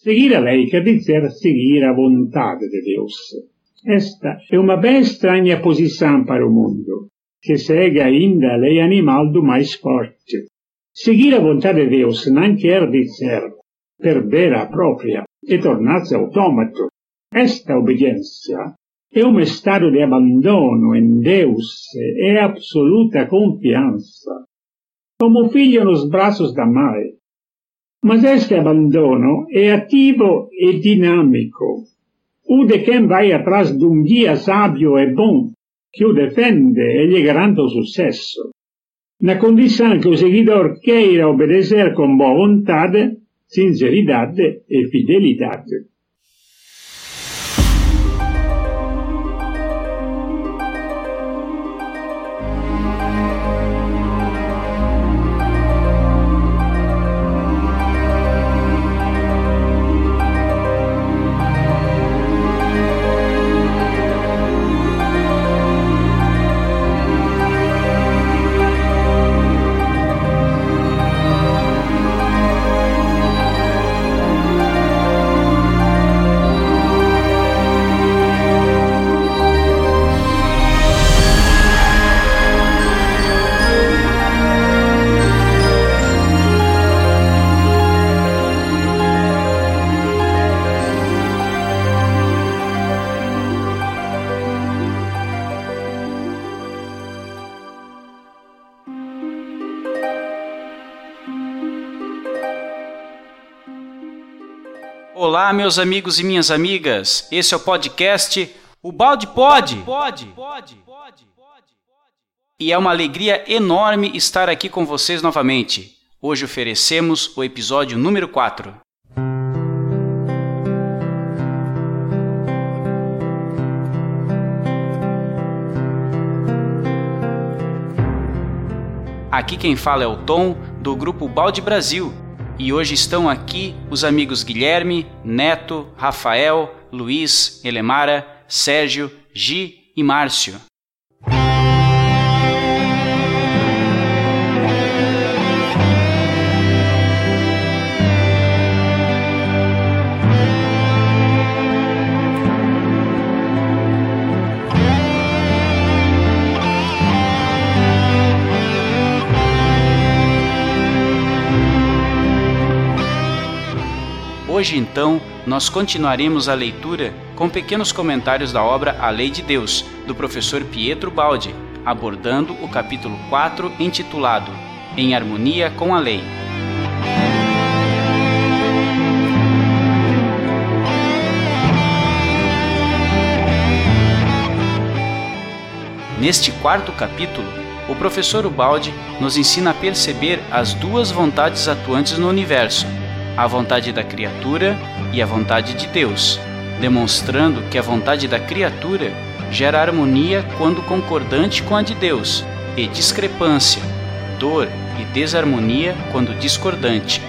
Seguir a lei quer dizer seguir a vontade de Deus. Esta é uma bem estranha posição para o mundo, que segue ainda a lei animal do mais forte. Seguir a vontade de Deus não quer dizer perder a própria e tornar-se autômato. Esta obediência é um estado de abandono em Deus e absoluta confiança, como filho nos braços da mãe. Mas este abandono é ativo e dinâmico, o de quem vai atrás de um guia sábio e bom, que o defende e lhe garante o sucesso. Na condição que o seguidor queira obedecer com boa vontade, sinceridade e fidelidade. Meus amigos e minhas amigas. Esse é o podcast O Balde Pode. Pode. E é uma alegria enorme estar aqui com vocês novamente. Hoje oferecemos o episódio número 4. Aqui quem fala é o Tom, do grupo Balde Brasil, e hoje estão aqui os amigos Guilherme, Neto, Rafael, Luiz, Elemara, Sérgio, Gi e Márcio. Hoje, então, nós continuaremos a leitura com pequenos comentários da obra A Lei de Deus, do professor Pietro Baldi, abordando o capítulo 4, intitulado Em Harmonia com a Lei. Neste quarto capítulo, o professor Ubaldi nos ensina a perceber as duas vontades atuantes no universo a vontade da criatura e a vontade de Deus, demonstrando que a vontade da criatura gera harmonia quando concordante com a de Deus, e discrepância, dor e desarmonia quando discordante.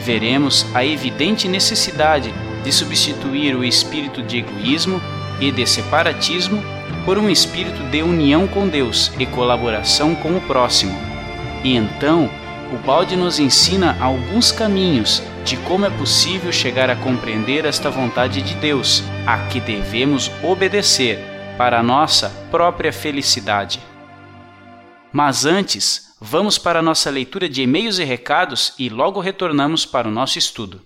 Veremos a evidente necessidade de substituir o espírito de egoísmo e de separatismo por um espírito de união com Deus e colaboração com o próximo. E então, o balde nos ensina alguns caminhos de como é possível chegar a compreender esta vontade de Deus, a que devemos obedecer para a nossa própria felicidade. Mas antes, vamos para a nossa leitura de e-mails e recados e logo retornamos para o nosso estudo.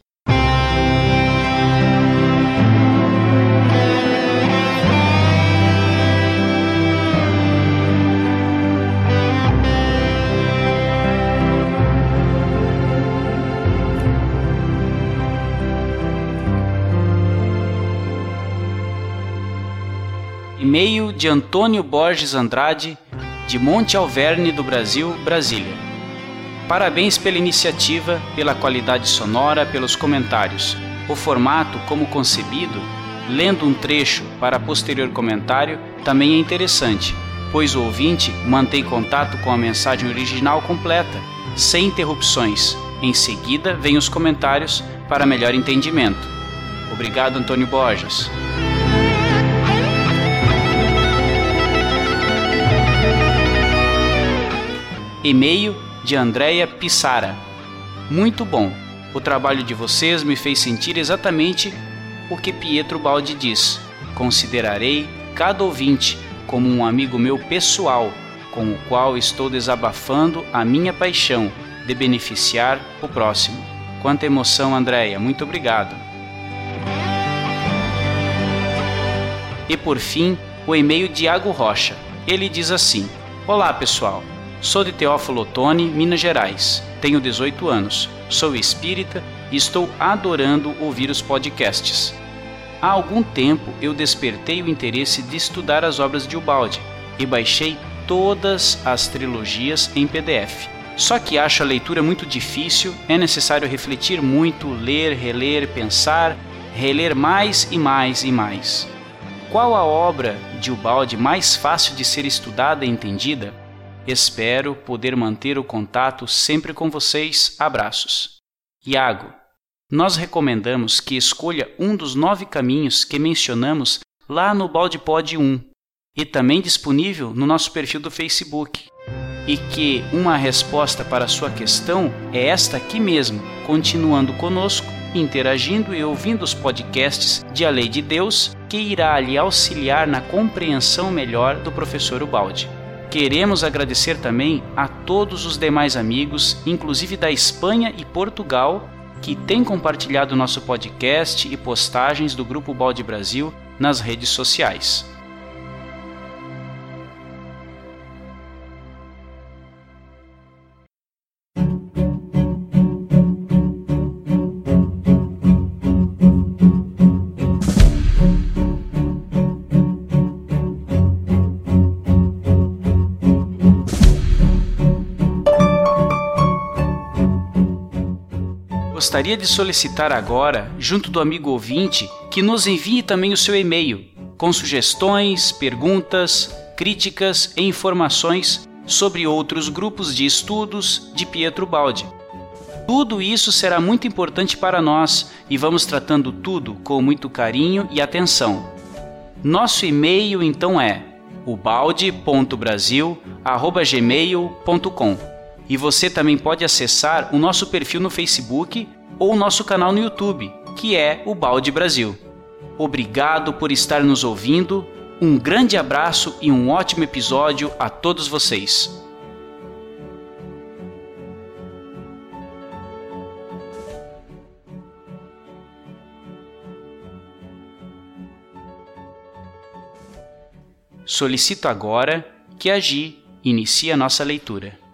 E-mail de Antônio Borges Andrade, de Monte Alverne do Brasil, Brasília. Parabéns pela iniciativa, pela qualidade sonora, pelos comentários. O formato, como concebido, lendo um trecho para posterior comentário, também é interessante, pois o ouvinte mantém contato com a mensagem original completa, sem interrupções. Em seguida, vem os comentários para melhor entendimento. Obrigado, Antônio Borges. E-mail de Andréia Pissara. Muito bom. O trabalho de vocês me fez sentir exatamente o que Pietro Baldi diz: considerarei cada ouvinte como um amigo meu pessoal, com o qual estou desabafando a minha paixão de beneficiar o próximo. Quanta emoção, Andréia. Muito obrigado. E por fim, o e-mail de Iago Rocha. Ele diz assim: Olá, pessoal. Sou de Teófilo Otoni, Minas Gerais. Tenho 18 anos. Sou espírita e estou adorando ouvir os podcasts. Há algum tempo eu despertei o interesse de estudar as obras de Ubaldi e baixei todas as trilogias em PDF. Só que acho a leitura muito difícil, é necessário refletir muito, ler, reler, pensar, reler mais e mais e mais. Qual a obra de Ubaldi mais fácil de ser estudada e entendida? Espero poder manter o contato sempre com vocês. Abraços. Iago, nós recomendamos que escolha um dos nove caminhos que mencionamos lá no BaldiPod 1 e também disponível no nosso perfil do Facebook e que uma resposta para sua questão é esta aqui mesmo, continuando conosco, interagindo e ouvindo os podcasts de A Lei de Deus, que irá lhe auxiliar na compreensão melhor do professor Ubaldi. Queremos agradecer também a todos os demais amigos, inclusive da Espanha e Portugal, que têm compartilhado nosso podcast e postagens do Grupo Balde Brasil nas redes sociais. Gostaria de solicitar agora, junto do amigo ouvinte, que nos envie também o seu e-mail com sugestões, perguntas, críticas e informações sobre outros grupos de estudos de Pietro Baldi. Tudo isso será muito importante para nós e vamos tratando tudo com muito carinho e atenção. Nosso e-mail então é ubalde.brasil@gmail.com. E você também pode acessar o nosso perfil no Facebook ou nosso canal no YouTube, que é o Balde Brasil. Obrigado por estar nos ouvindo, um grande abraço e um ótimo episódio a todos vocês. Solicito agora que a Gi inicie a nossa leitura.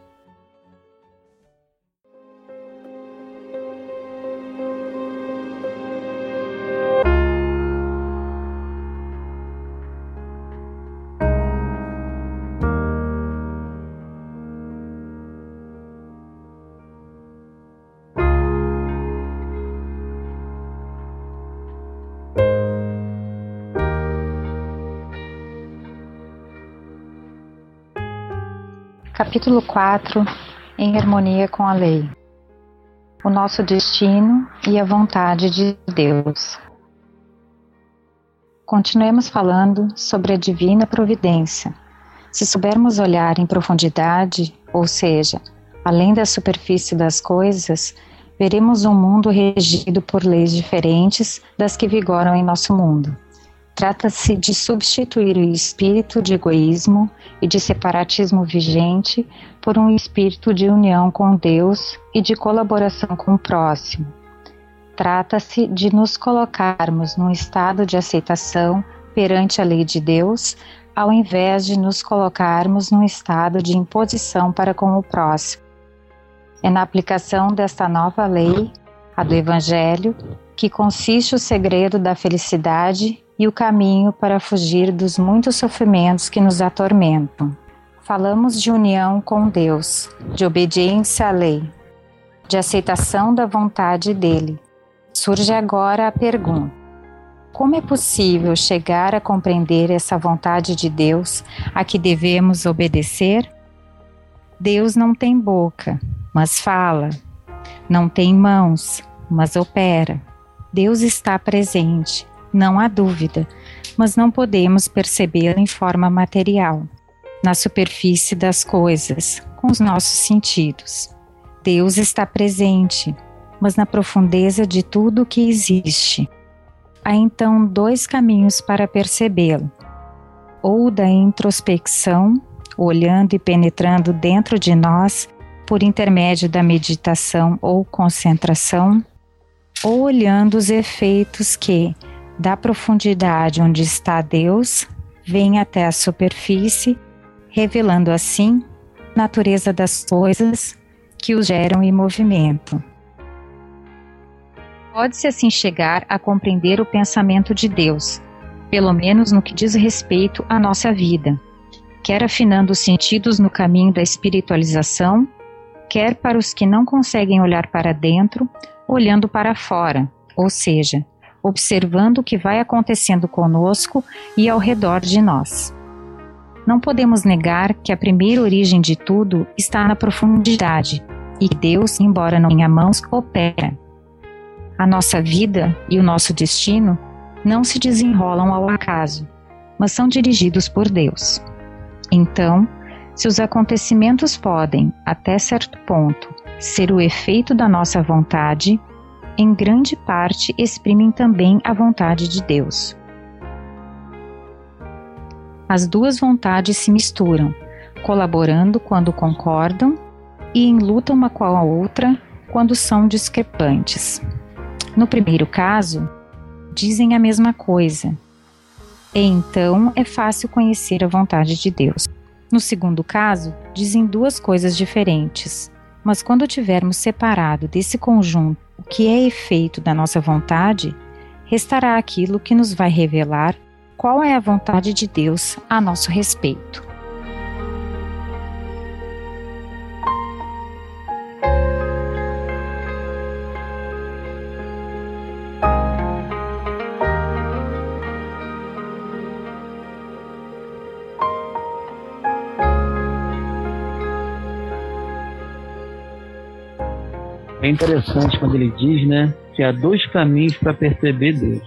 Capítulo 4 Em harmonia com a lei. O nosso destino e a vontade de Deus. Continuemos falando sobre a divina providência. Se soubermos olhar em profundidade, ou seja, além da superfície das coisas, veremos um mundo regido por leis diferentes das que vigoram em nosso mundo. Trata-se de substituir o espírito de egoísmo e de separatismo vigente por um espírito de união com Deus e de colaboração com o próximo. Trata-se de nos colocarmos num estado de aceitação perante a lei de Deus, ao invés de nos colocarmos num estado de imposição para com o próximo. É na aplicação desta nova lei, a do Evangelho, que consiste o segredo da felicidade e o caminho para fugir dos muitos sofrimentos que nos atormentam. Falamos de união com Deus, de obediência à lei, de aceitação da vontade dele. Surge agora a pergunta: como é possível chegar a compreender essa vontade de Deus a que devemos obedecer? Deus não tem boca, mas fala. Não tem mãos, mas opera. Deus está presente, não há dúvida, mas não podemos percebê-lo em forma material, na superfície das coisas, com os nossos sentidos. Deus está presente, mas na profundeza de tudo o que existe. Há então dois caminhos para percebê-lo: ou da introspecção, olhando e penetrando dentro de nós por intermédio da meditação ou concentração, ou olhando os efeitos que, da profundidade onde está Deus, vêm até a superfície, revelando assim a natureza das coisas que os geram em movimento. Pode-se assim chegar a compreender o pensamento de Deus, pelo menos no que diz respeito à nossa vida, quer afinando os sentidos no caminho da espiritualização, quer para os que não conseguem olhar para dentro, olhando para fora, ou seja, observando o que vai acontecendo conosco e ao redor de nós. Não podemos negar que a primeira origem de tudo está na profundidade e Deus, embora não tenha mãos, opera. A nossa vida e o nosso destino não se desenrolam ao acaso, mas são dirigidos por Deus. Então, se os acontecimentos podem, até certo ponto, ser o efeito da nossa vontade, em grande parte exprimem também a vontade de Deus. As duas vontades se misturam, colaborando quando concordam e em luta uma com a outra quando são discrepantes. No primeiro caso, dizem a mesma coisa, e então é fácil conhecer a vontade de Deus. No segundo caso, dizem duas coisas diferentes, mas quando tivermos separado desse conjunto o que é efeito da nossa vontade, restará aquilo que nos vai revelar qual é a vontade de Deus a nosso respeito. É interessante quando ele diz, né, que há dois caminhos para perceber Deus.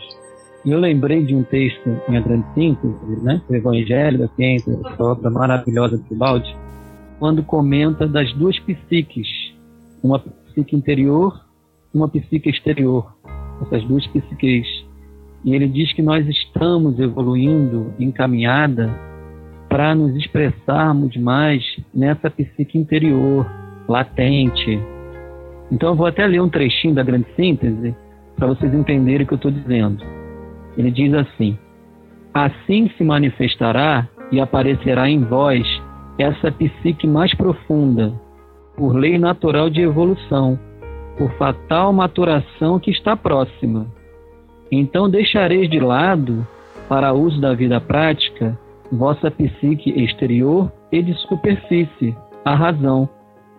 E eu lembrei de um texto em A Grande Síntese, né, o Evangelho da Ciência, essa obra maravilhosa de Balde, quando comenta das duas psiques, uma psique interior e uma psique exterior, essas duas psiques. E ele diz que nós estamos evoluindo em caminhada para nos expressarmos mais nessa psique interior, latente, então eu vou até ler um trechinho da grande síntese para vocês entenderem o que eu estou dizendo. Ele diz assim: Assim se manifestará e aparecerá em vós essa psique mais profunda, por lei natural de evolução, por fatal maturação que está próxima. Então deixareis de lado, para uso da vida prática, vossa psique exterior e de superfície, a razão,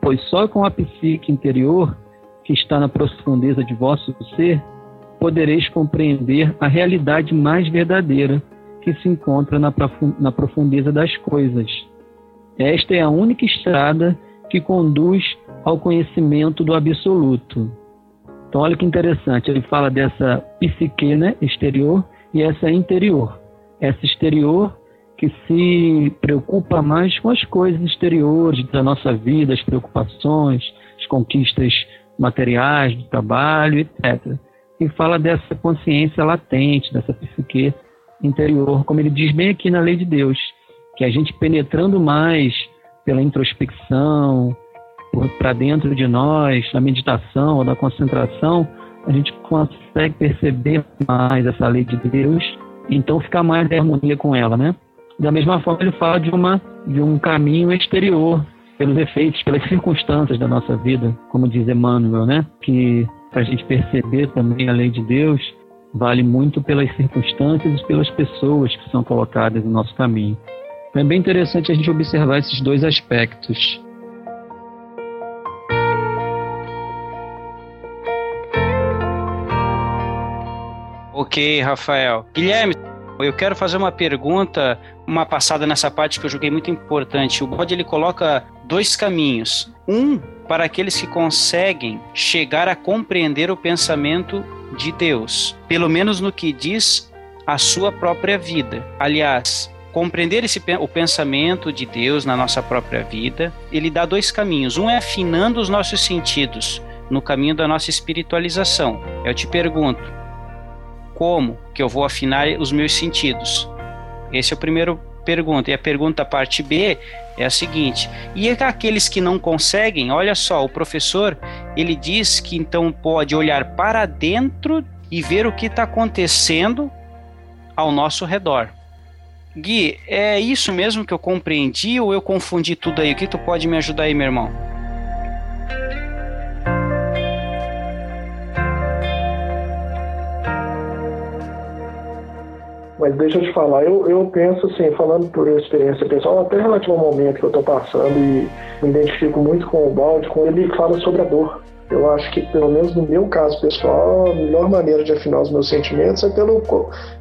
pois só com a psique interior, que está na profundeza de vosso ser, podereis compreender a realidade mais verdadeira que se encontra na, profundeza das coisas. Esta é a única estrada que conduz ao conhecimento do absoluto. Então, olha que interessante, ele fala dessa psique né, exterior e essa interior. Essa exterior que se preocupa mais com as coisas exteriores da nossa vida, as preocupações, as conquistas materiais, do trabalho, etc. E fala dessa consciência latente, dessa psique interior, como ele diz bem aqui na lei de Deus, que a gente penetrando mais pela introspecção, para dentro de nós, na meditação ou na concentração, a gente consegue perceber mais essa lei de Deus, então ficar mais em harmonia com ela, né? Da mesma forma, ele fala de, uma, de um caminho exterior, pelos efeitos, pelas circunstâncias da nossa vida, como diz Emmanuel, né? Que para a gente perceber também a lei de Deus, vale muito pelas circunstâncias e pelas pessoas que são colocadas no nosso caminho. Então é bem interessante a gente observar esses dois aspectos. Ok, Rafael. Guilherme, eu quero fazer uma pergunta, uma passada nessa parte que eu julguei muito importante. O Bode ele coloca dois caminhos. Um para aqueles que conseguem chegar a compreender o pensamento de Deus, pelo menos no que diz a sua própria vida. Aliás, compreender esse, o pensamento de Deus na nossa própria vida, ele dá dois caminhos. Um é afinando os nossos sentidos no caminho da nossa espiritualização. Eu te pergunto, como que eu vou afinar os meus sentidos? Esse é o primeiro pergunta. E a pergunta parte B é a seguinte: e aqueles que não conseguem? Olha só, o professor ele diz que então pode olhar para dentro e ver o que está acontecendo ao nosso redor. Gui, é isso mesmo que eu compreendi ou eu confundi tudo aí? O que tu pode me ajudar aí, meu irmão? Mas deixa eu te falar, eu, eu penso assim, falando por experiência pessoal, até relativo ao momento que eu estou passando e me identifico muito com o Balde, quando ele fala sobre a dor. Eu acho que, pelo menos no meu caso pessoal, a melhor maneira de afinar os meus sentimentos é, pelo,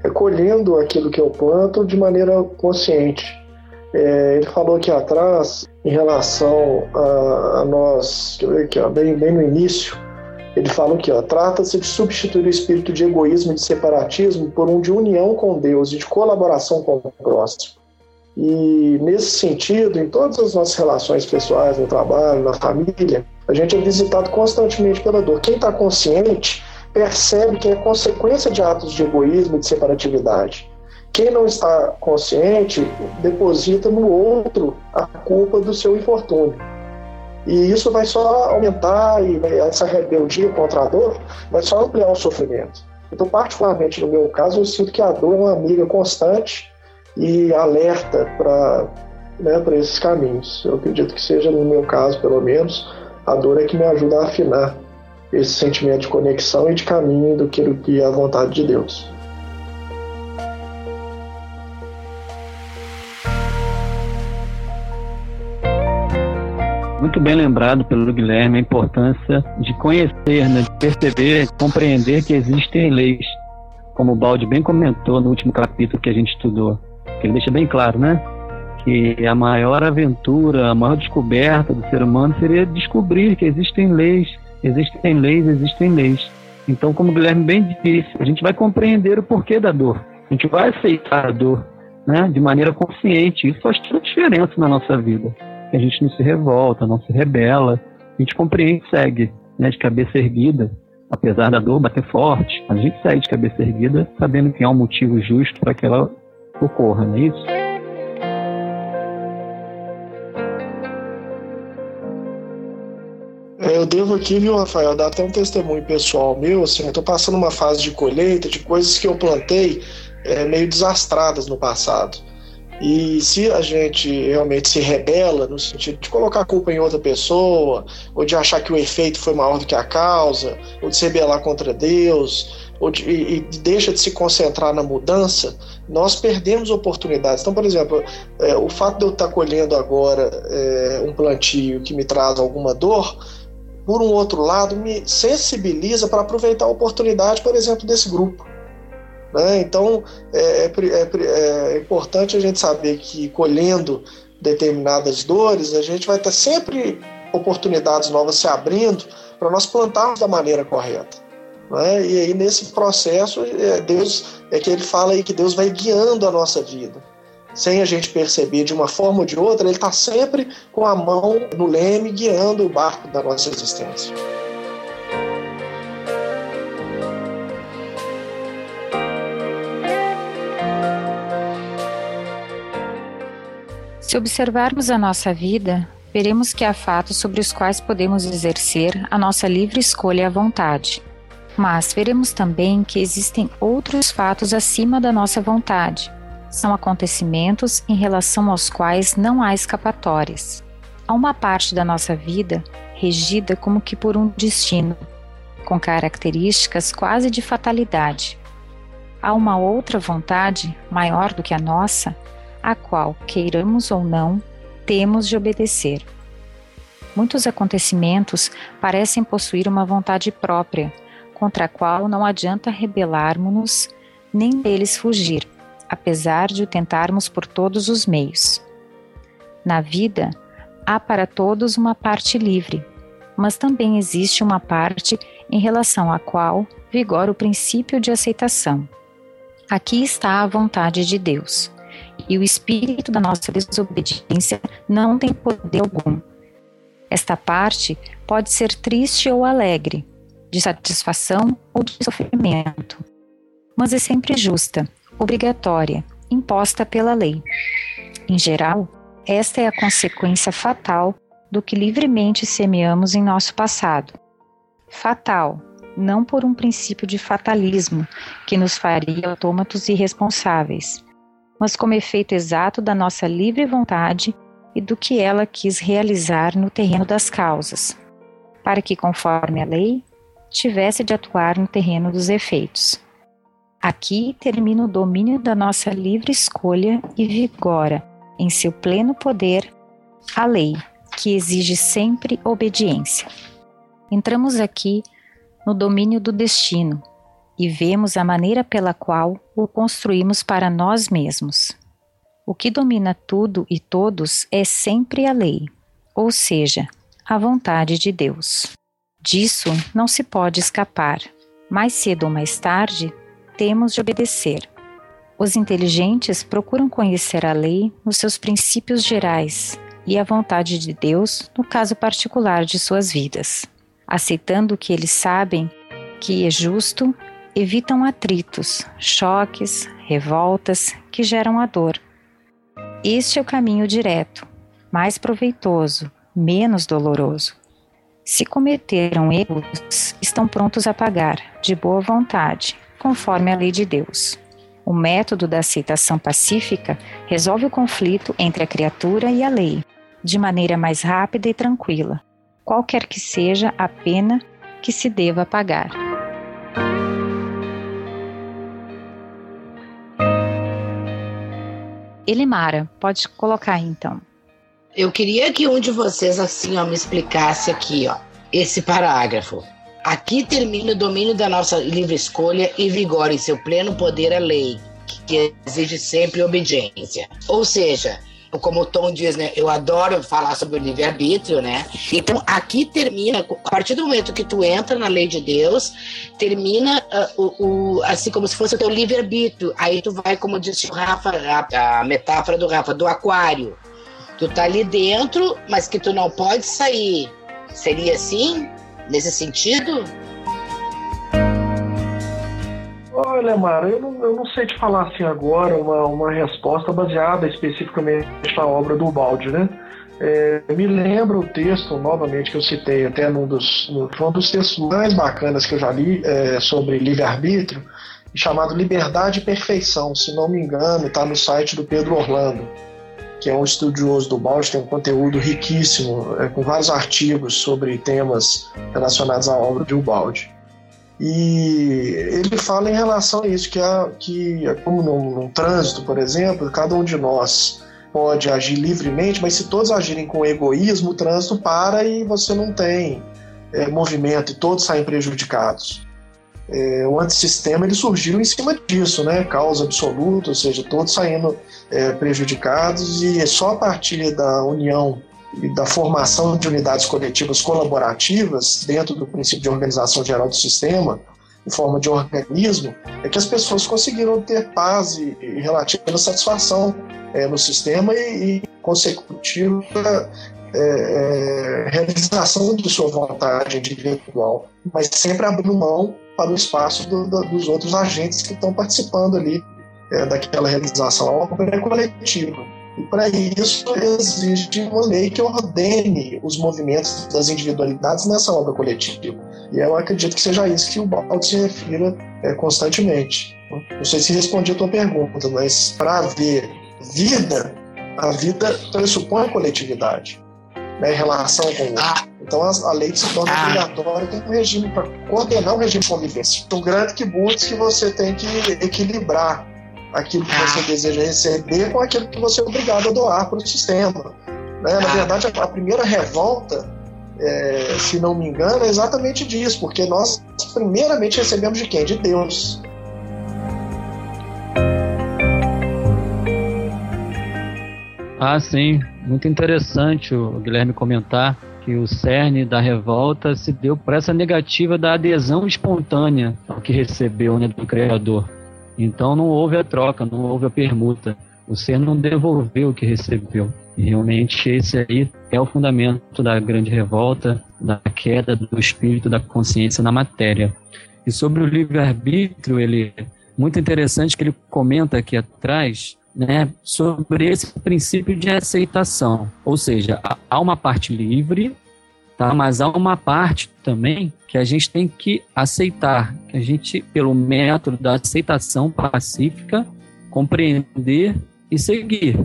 é colhendo aquilo que eu planto de maneira consciente. É, ele falou aqui atrás, em relação a, a nós, deixa eu ver aqui, ó, bem, bem no início, ele fala aqui, ó, trata-se de substituir o espírito de egoísmo e de separatismo por um de união com Deus e de colaboração com o próximo. E nesse sentido, em todas as nossas relações pessoais, no trabalho, na família, a gente é visitado constantemente pela dor. Quem está consciente percebe que é consequência de atos de egoísmo e de separatividade. Quem não está consciente deposita no outro a culpa do seu infortúnio. E isso vai só aumentar e essa rebeldia contra a dor vai só ampliar o sofrimento. Então, particularmente no meu caso, eu sinto que a dor é uma amiga constante e alerta para né, esses caminhos. Eu acredito que seja, no meu caso, pelo menos, a dor é que me ajuda a afinar esse sentimento de conexão e de caminho do que é a vontade de Deus. Muito bem lembrado pelo Guilherme a importância de conhecer, né, de perceber, compreender que existem leis, como o Balde bem comentou no último capítulo que a gente estudou, que ele deixa bem claro, né? Que a maior aventura, a maior descoberta do ser humano seria descobrir que existem leis, existem leis, existem leis. Então, como o Guilherme bem disse, a gente vai compreender o porquê da dor, a gente vai aceitar a dor, né, de maneira consciente. Isso faz toda a diferença na nossa vida a gente não se revolta, não se rebela, a gente compreende e segue, né, de cabeça erguida, apesar da dor bater forte, a gente segue de cabeça erguida, sabendo que há um motivo justo para que ela ocorra, não é isso? É, eu devo aqui, viu, Rafael, dar até um testemunho pessoal meu, assim, eu tô passando uma fase de colheita de coisas que eu plantei é, meio desastradas no passado. E se a gente realmente se rebela no sentido de colocar a culpa em outra pessoa, ou de achar que o efeito foi maior do que a causa, ou de se rebelar contra Deus, ou de, e, deixa de se concentrar na mudança, nós perdemos oportunidades. Então, por exemplo, é, o fato de eu estar colhendo agora é, um plantio que me traz alguma dor, por um outro lado, me sensibiliza para aproveitar a oportunidade, por exemplo, desse grupo. Né? Então, é, é, é, é, importante a gente saber que colhendo determinadas dores, a gente vai ter sempre oportunidades novas se abrindo para nós plantarmos da maneira correta. Né? E aí, nesse processo, é, Deus é que ele fala aí que Deus vai guiando a nossa vida. Sem a gente perceber de uma forma ou de outra, ele está sempre com a mão no leme guiando o barco da nossa existência. Se observarmos a nossa vida, veremos que há fatos sobre os quais podemos exercer a nossa livre escolha à vontade. Mas veremos também que existem outros fatos acima da nossa vontade. São acontecimentos em relação aos quais não há escapatórias. Há uma parte da nossa vida regida como que por um destino, com características quase de fatalidade. Há uma outra vontade, maior do que a nossa, a qual, queiramos ou não, temos de obedecer. Muitos acontecimentos parecem possuir uma vontade própria, contra a qual não adianta rebelarmos-nos nem deles fugir, apesar de o tentarmos por todos os meios. Na vida, há para todos uma parte livre, mas também existe uma parte em relação à qual vigora o princípio de aceitação. Aqui está a vontade de Deus e o espírito da nossa desobediência não tem poder algum. Esta parte pode ser triste ou alegre, de satisfação ou de sofrimento, mas é sempre justa, obrigatória, imposta pela lei. Em geral, esta é a consequência fatal do que livremente semeamos em nosso passado. Fatal, não por um princípio de fatalismo que nos faria autômatos irresponsáveis, mas como efeito exato da nossa livre vontade e do que ela quis realizar no terreno das causas, para que, conforme a lei, tivesse de atuar no terreno dos efeitos. Aqui termina o domínio da nossa livre escolha e vigora, em seu pleno poder, a lei, que exige sempre obediência. Entramos aqui no domínio do destino e vemos a maneira pela qual o construímos para nós mesmos. O que domina tudo e todos é sempre a lei, ou seja, a vontade de Deus. Disso não se pode escapar. Mais cedo ou mais tarde, temos de obedecer. Os inteligentes procuram conhecer a lei nos seus princípios gerais e a vontade de Deus no caso particular de suas vidas. Aceitando o que eles sabem que é justo, evitam atritos, choques, revoltas que geram a dor. Este é o caminho direto, mais proveitoso, menos doloroso. Se cometeram erros, estão prontos a pagar, de boa vontade, conforme a lei de Deus. O método da aceitação pacífica resolve o conflito entre a criatura e a lei, de maneira mais rápida e tranquila, qualquer que seja a pena que se deva pagar. Elimara, pode colocar então. Eu queria que um de vocês assim, ó, me explicasse aqui, ó, esse parágrafo. Aqui termina o domínio da nossa livre escolha e vigora em seu pleno poder a lei, que exige sempre obediência. Ou seja, como o Tom diz, né? Eu adoro falar sobre o livre-arbítrio, né? Então, aqui termina, a partir do momento que tu entra na lei de Deus, termina uh, o, o, assim como se fosse o teu livre-arbítrio. Aí tu vai, como disse o Rafa, a, a metáfora do Rafa, do aquário. Tu tá ali dentro, mas que tu não pode sair. Seria assim? Nesse sentido? Olha, Mara, eu não, eu não sei te falar assim agora uma, uma resposta baseada especificamente na obra do Balde, né? É, me lembra o texto, novamente, que eu citei até num dos, um dos textos mais bacanas que eu já li é, sobre livre-arbítrio, chamado Liberdade e Perfeição, se não me engano, está no site do Pedro Orlando, que é um estudioso do Balde, tem um conteúdo riquíssimo, é, com vários artigos sobre temas relacionados à obra de Ubaldi. E ele fala em relação a isso, que, é, que como num, num, trânsito, por exemplo, cada um de nós pode agir livremente, mas se todos agirem com egoísmo, o trânsito para e você não tem é, movimento e todos saem prejudicados. É, o antissistema ele surgiu em cima disso, né? causa absoluta, ou seja, todos saindo é, prejudicados e é só a partir da união da formação de unidades coletivas colaborativas dentro do princípio de organização geral do sistema, em forma de organismo, é que as pessoas conseguiram ter paz e, e relativa satisfação é, no sistema e, e consecutiva é, é, realização de sua vontade individual, mas sempre abrindo mão para o espaço do, do, dos outros agentes que estão participando ali é, daquela realização. É coletiva. E para isso existe uma lei que ordene os movimentos das individualidades nessa obra coletiva. E eu acredito que seja isso que o Baldo se refira é, constantemente. Não sei se respondi a tua pergunta, mas para haver vida, a vida pressupõe a coletividade né, em relação com o outro. Ah. Então a, a, lei se torna ah. obrigatória, tem um regime para coordenar o regime de convivência. Tão grande que muitos que você tem que equilibrar aquilo que você ah. deseja receber com aquilo que você é obrigado a doar para o sistema. Né? Na ah. verdade, a, primeira revolta, é, se não me engano, é exatamente disso, porque nós primeiramente recebemos de quem? De Deus. Ah, sim. Muito interessante o Guilherme comentar que o cerne da revolta se deu por essa negativa da adesão espontânea ao que recebeu né, do Criador. Então não houve a troca, não houve a permuta. Ser não devolveu o que recebeu. Realmente esse aí é o fundamento da grande revolta, da queda do espírito da consciência na matéria. E sobre o livre-arbítrio, ele muito interessante que ele comenta aqui atrás, né, sobre esse princípio de aceitação. Ou seja, há uma parte livre, tá? Mas há uma parte também que a gente tem que aceitar, que a gente, pelo método da aceitação pacífica, compreender e seguir.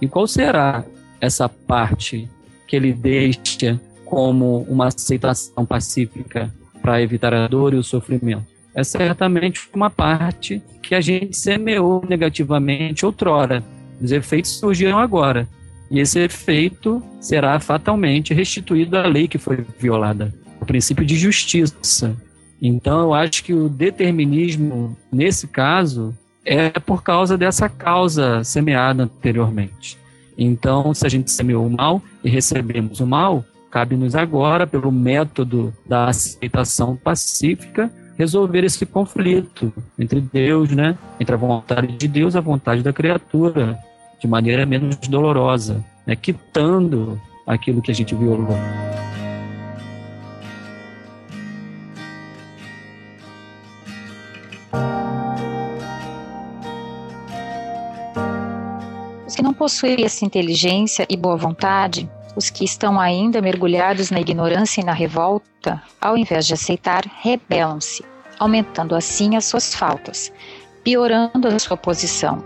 E qual será essa parte que ele deixa como uma aceitação pacífica para evitar a dor e o sofrimento? É certamente uma parte que a gente semeou negativamente outrora. Os efeitos surgiram agora. E esse efeito será fatalmente restituído à lei que foi violada o princípio de justiça. Então, eu acho que o determinismo, nesse caso, é por causa dessa causa semeada anteriormente. Então, se a gente semeou o mal e recebemos o mal, cabe-nos agora, pelo método da aceitação pacífica, resolver esse conflito entre Deus, né, entre a vontade de Deus e a vontade da criatura, de maneira menos dolorosa, né, quitando aquilo que a gente violou. Os que não possuem essa inteligência e boa vontade, os que estão ainda mergulhados na ignorância e na revolta, ao invés de aceitar, rebelam-se, aumentando assim as suas faltas, piorando a sua posição,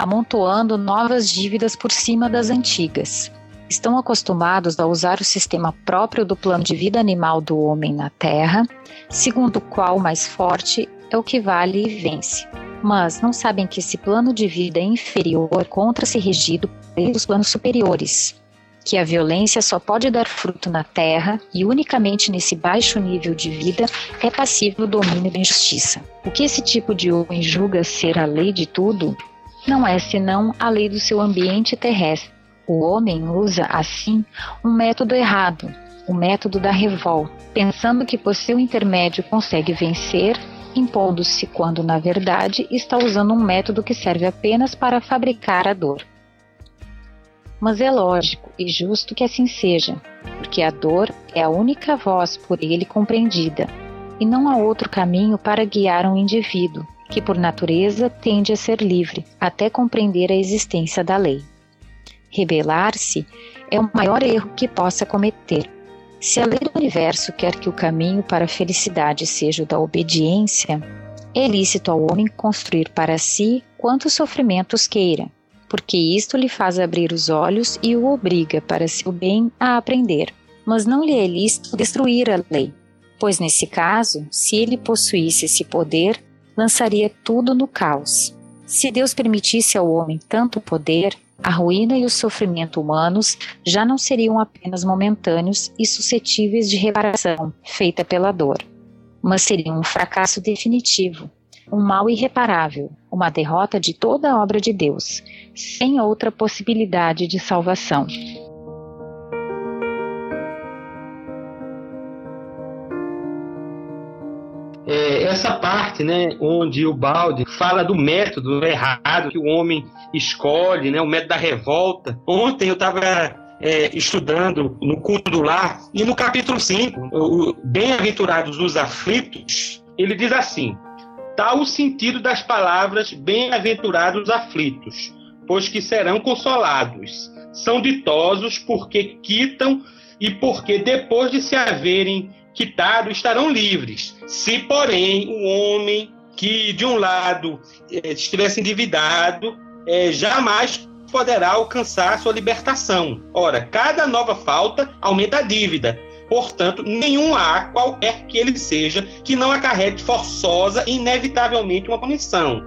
amontoando novas dívidas por cima das antigas. Estão acostumados a usar o sistema próprio do plano de vida animal do homem na Terra, segundo o qual o mais forte é o que vale e vence. Mas não sabem que esse plano de vida inferior encontra-se regido pelos planos superiores, que a violência só pode dar fruto na Terra e unicamente nesse baixo nível de vida é passível do domínio da injustiça. O que esse tipo de homem julga ser a lei de tudo não é senão a lei do seu ambiente terrestre. O homem usa, assim, um método errado, o método da revolta, pensando que por seu intermédio consegue vencer, impondo-se quando, na verdade, está usando um método que serve apenas para fabricar a dor. Mas é lógico e justo que assim seja, porque a dor é a única voz por ele compreendida, e não há outro caminho para guiar um indivíduo, que por natureza tende a ser livre, até compreender a existência da lei. Rebelar-se é o maior erro que possa cometer. Se a lei do universo quer que o caminho para a felicidade seja o da obediência, é lícito ao homem construir para si quantos sofrimentos queira, porque isto lhe faz abrir os olhos e o obriga para seu bem a aprender. Mas não lhe é lícito destruir a lei, pois nesse caso, se ele possuísse esse poder, lançaria tudo no caos. Se Deus permitisse ao homem tanto poder, a ruína e o sofrimento humanos já não seriam apenas momentâneos e suscetíveis de reparação feita pela dor, mas seriam um fracasso definitivo, um mal irreparável, uma derrota de toda a obra de Deus, sem outra possibilidade de salvação. É, essa parte, né, onde o Balde fala do método errado que o homem escolhe, né, o método da revolta. Ontem eu estava é, estudando no culto do lar, e no capítulo 5, Bem-aventurados os aflitos, ele diz assim: tal o sentido das palavras bem-aventurados os aflitos, pois que serão consolados. São ditosos porque quitam e porque depois de se haverem quitado estarão livres. Se, porém, o homem que de um lado eh, estivesse endividado, eh, jamais poderá alcançar sua libertação. Ora, cada nova falta aumenta a dívida. Portanto, nenhum há, qualquer que ele seja, que não acarrete forçosa e inevitavelmente uma punição.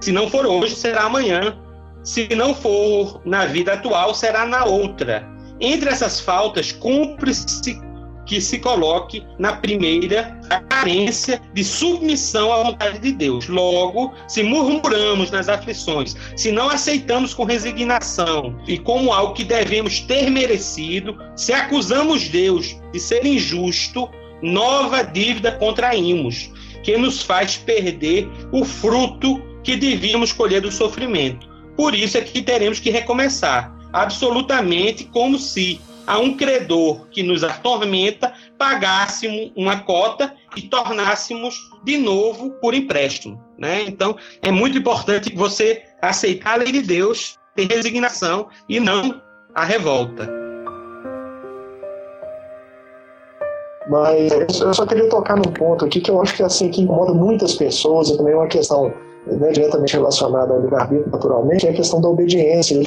Se não for hoje, será amanhã. Se não for na vida atual, será na outra. Entre essas faltas, cumpre-se que se coloque na primeira carência de submissão à vontade de Deus. Logo, se murmuramos nas aflições, se não aceitamos com resignação e como algo que devemos ter merecido, se acusamos Deus de ser injusto, nova dívida contraímos, que nos faz perder o fruto que devíamos colher do sofrimento. Por isso é que teremos que recomeçar absolutamente como se a um credor que nos atormenta pagássemos uma cota e tornássemos de novo por empréstimo. Né? Então, é muito importante você aceitar a lei de Deus, ter resignação e não a revolta. Mas eu só queria tocar num ponto aqui que eu acho que assim que incomoda muitas pessoas e também é uma questão né, diretamente relacionada ao livre-arbítrio, naturalmente, é a questão da obediência.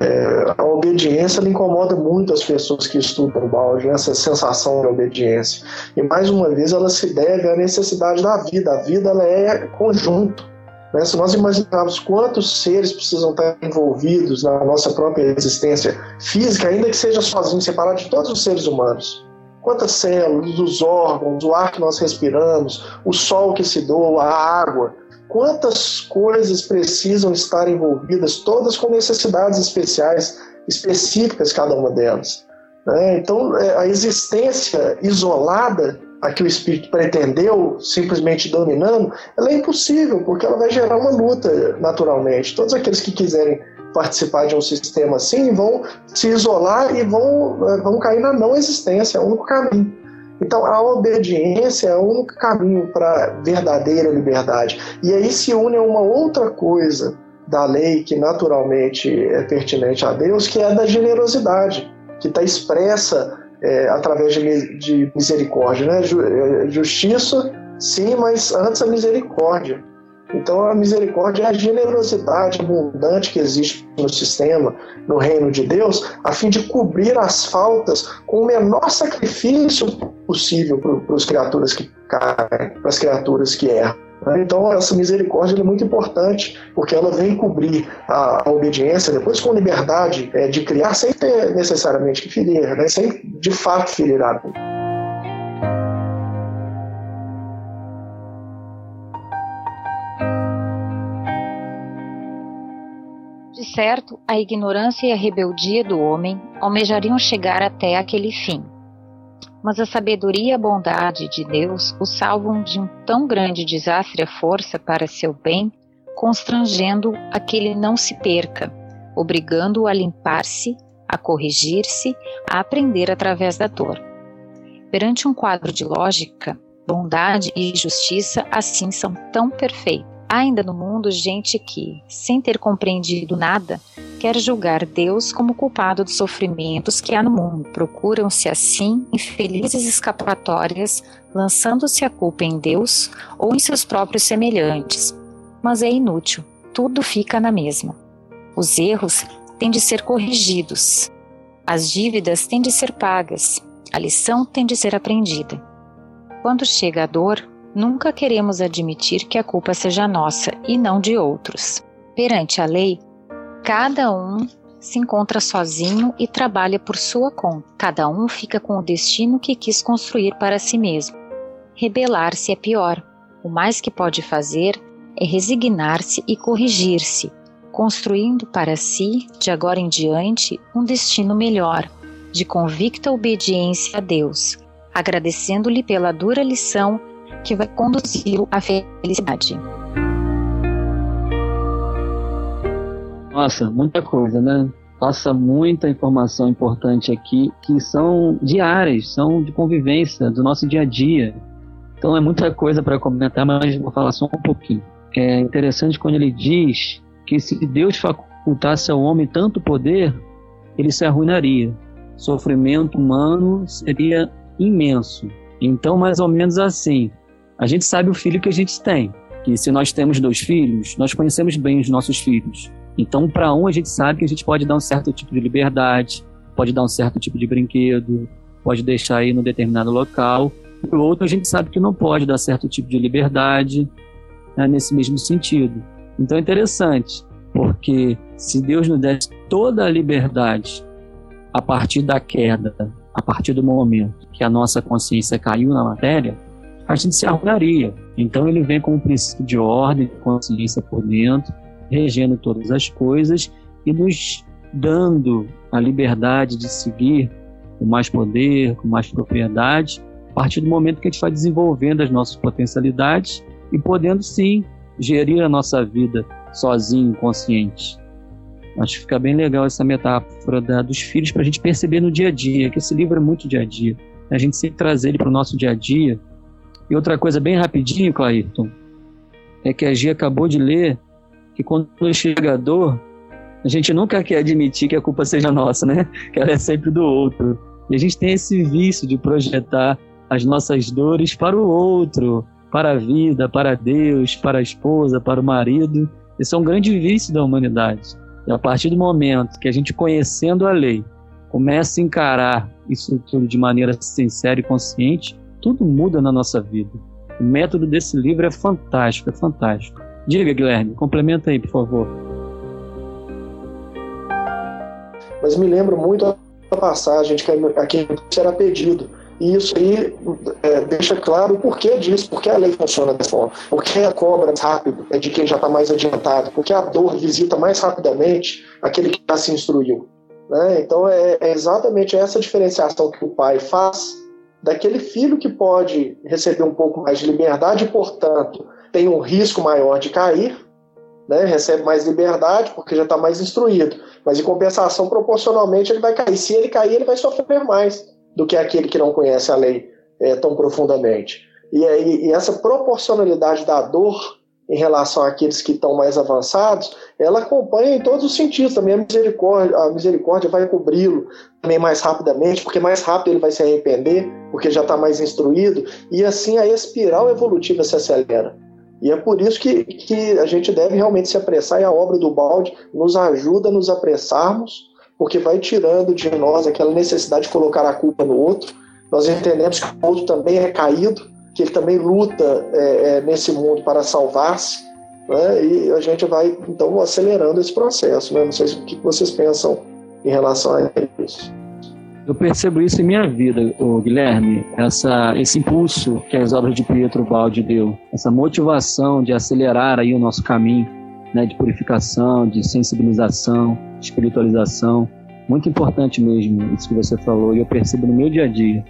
É, a obediência incomoda muito as pessoas que estudam o balde, né, essa sensação de obediência. E mais uma vez ela se deve à necessidade da vida. A vida ela é conjunto. Né? Se nós imaginarmos quantos seres precisam estar envolvidos na nossa própria existência física, ainda que seja sozinho, separado de todos os seres humanos, quantas células, os órgãos, o ar que nós respiramos, o sol que se doa, a água, quantas coisas precisam estar envolvidas, todas com necessidades especiais, específicas cada uma delas. Né? Então, é, a existência isolada a que o espírito pretendeu, simplesmente dominando, ela é impossível, porque ela vai gerar uma luta naturalmente. Todos aqueles que quiserem participar de um sistema assim vão se isolar e vão, é, vão cair na não existência, é o único caminho. Então, a obediência é o único caminho para verdadeira liberdade. E aí se une a uma outra coisa da lei que naturalmente é pertinente a Deus, que é a da generosidade, que está expressa é, através de, de misericórdia. Né? É, justiça, sim, mas antes a misericórdia. Então, a misericórdia é a generosidade abundante que existe no sistema, no reino de Deus, a fim de cobrir as faltas com o menor sacrifício possível para as criaturas que caem, para as criaturas que erram. Então, essa misericórdia é muito importante, porque ela vem cobrir a, a obediência, depois com liberdade é, de criar, sem ter necessariamente que ferir, né? sem de fato ferir a certo, a ignorância e a rebeldia do homem almejariam chegar até aquele fim. Mas a sabedoria e a bondade de Deus o salvam de um tão grande desastre à força para seu bem, constrangendo a que ele não se perca, obrigando-o a limpar-se, a corrigir-se, a aprender através da dor. Perante um quadro de lógica, bondade e justiça assim são tão perfeitos ainda no mundo gente que, sem ter compreendido nada, quer julgar Deus como culpado dos sofrimentos que há no mundo. Procuram-se assim infelizes escapatórias, lançando-se a culpa em Deus ou em seus próprios semelhantes. Mas é inútil, tudo fica na mesma. Os erros têm de ser corrigidos, as dívidas têm de ser pagas, a lição tem de ser aprendida. Quando chega a dor, Nunca queremos admitir que a culpa seja nossa e não de outros. Perante a lei, cada um se encontra sozinho e trabalha por sua conta. Cada um fica com o destino que quis construir para si mesmo. Rebelar-se é pior. O mais que pode fazer é resignar-se e corrigir-se, construindo para si, de agora em diante, um destino melhor, de convicta obediência a Deus, agradecendo-lhe pela dura lição que vai conduzi-lo à felicidade. Nossa, muita coisa, né? Passa muita informação importante aqui que são diárias, são de convivência, do nosso dia a dia. Então é muita coisa para comentar, mas vou falar só um pouquinho. É interessante quando ele diz que se Deus facultasse ao homem tanto poder, ele se arruinaria. Sofrimento humano seria imenso. Então, mais ou menos assim, a gente sabe o filho que a gente tem. Que se nós temos dois filhos, nós conhecemos bem os nossos filhos. Então, para um, a gente sabe que a gente pode dar um certo tipo de liberdade, pode dar um certo tipo de brinquedo, pode deixar aí no determinado local. E o outro, a gente sabe que não pode dar certo tipo de liberdade né, nesse mesmo sentido. Então, é interessante, porque se Deus nos desse toda a liberdade a partir da queda, a partir do momento que a nossa consciência caiu na matéria, a gente se arruinaria. Então ele vem com um princípio de ordem, de consciência por dentro, regendo todas as coisas e nos dando a liberdade de seguir com mais poder, com mais propriedade, a partir do momento que a gente vai desenvolvendo as nossas potencialidades e podendo sim gerir a nossa vida sozinho, consciente. Acho que fica bem legal essa metáfora da, dos filhos para a gente perceber no dia a dia, que esse livro é muito dia a dia. A gente sempre trazer ele para o nosso dia a dia. E outra coisa bem rapidinho, Clairton, é que a Gia acabou de ler que quando chega dor, a gente nunca quer admitir que a culpa seja nossa, né? Que ela é sempre do outro. E a gente tem esse vício de projetar as nossas dores para o outro, para a vida, para Deus, para a esposa, para o marido. Isso é um grande vício da humanidade. E a partir do momento que a gente, conhecendo a lei, começa a encarar isso tudo de maneira sincera e consciente, tudo muda na nossa vida. O método desse livro é fantástico, é fantástico. Diga, Guilherme, complementa aí, por favor. Mas me lembro muito a passagem de que era pedido e isso aí é, deixa claro o porquê disso, porque a lei funciona dessa forma, porque a cobra mais rápido é de quem já está mais adiantado, porque a dor visita mais rapidamente aquele que já se instruiu. Né? Então é, é exatamente essa diferenciação que o pai faz daquele filho que pode receber um pouco mais de liberdade e, portanto, tem um risco maior de cair, né? recebe mais liberdade porque já está mais instruído, mas em compensação, proporcionalmente, ele vai cair. Se ele cair, ele vai sofrer mais do que aquele que não conhece a lei é, tão profundamente. E, e, e essa proporcionalidade da dor em relação àqueles que estão mais avançados, ela acompanha em todos os sentidos. Também a misericórdia, a misericórdia vai cobri-lo também mais rapidamente, porque mais rápido ele vai se arrepender, porque já está mais instruído, e assim a espiral evolutiva se acelera. E é por isso que, que a gente deve realmente se apressar, e a obra do balde nos ajuda a nos apressarmos porque vai tirando de nós aquela necessidade de colocar a culpa no outro. Nós entendemos que o outro também é caído, que ele também luta é, é, nesse mundo para salvar-se, né? e a gente vai então acelerando esse processo. Né? Não sei o que vocês pensam em relação a isso. Eu percebo isso em minha vida, Guilherme, essa, esse impulso que as obras de Pietro Baldi deu, essa motivação de acelerar aí o nosso caminho né, de purificação, de sensibilização, de espiritualização. Muito importante mesmo isso que você falou e eu percebo no meu dia a dia.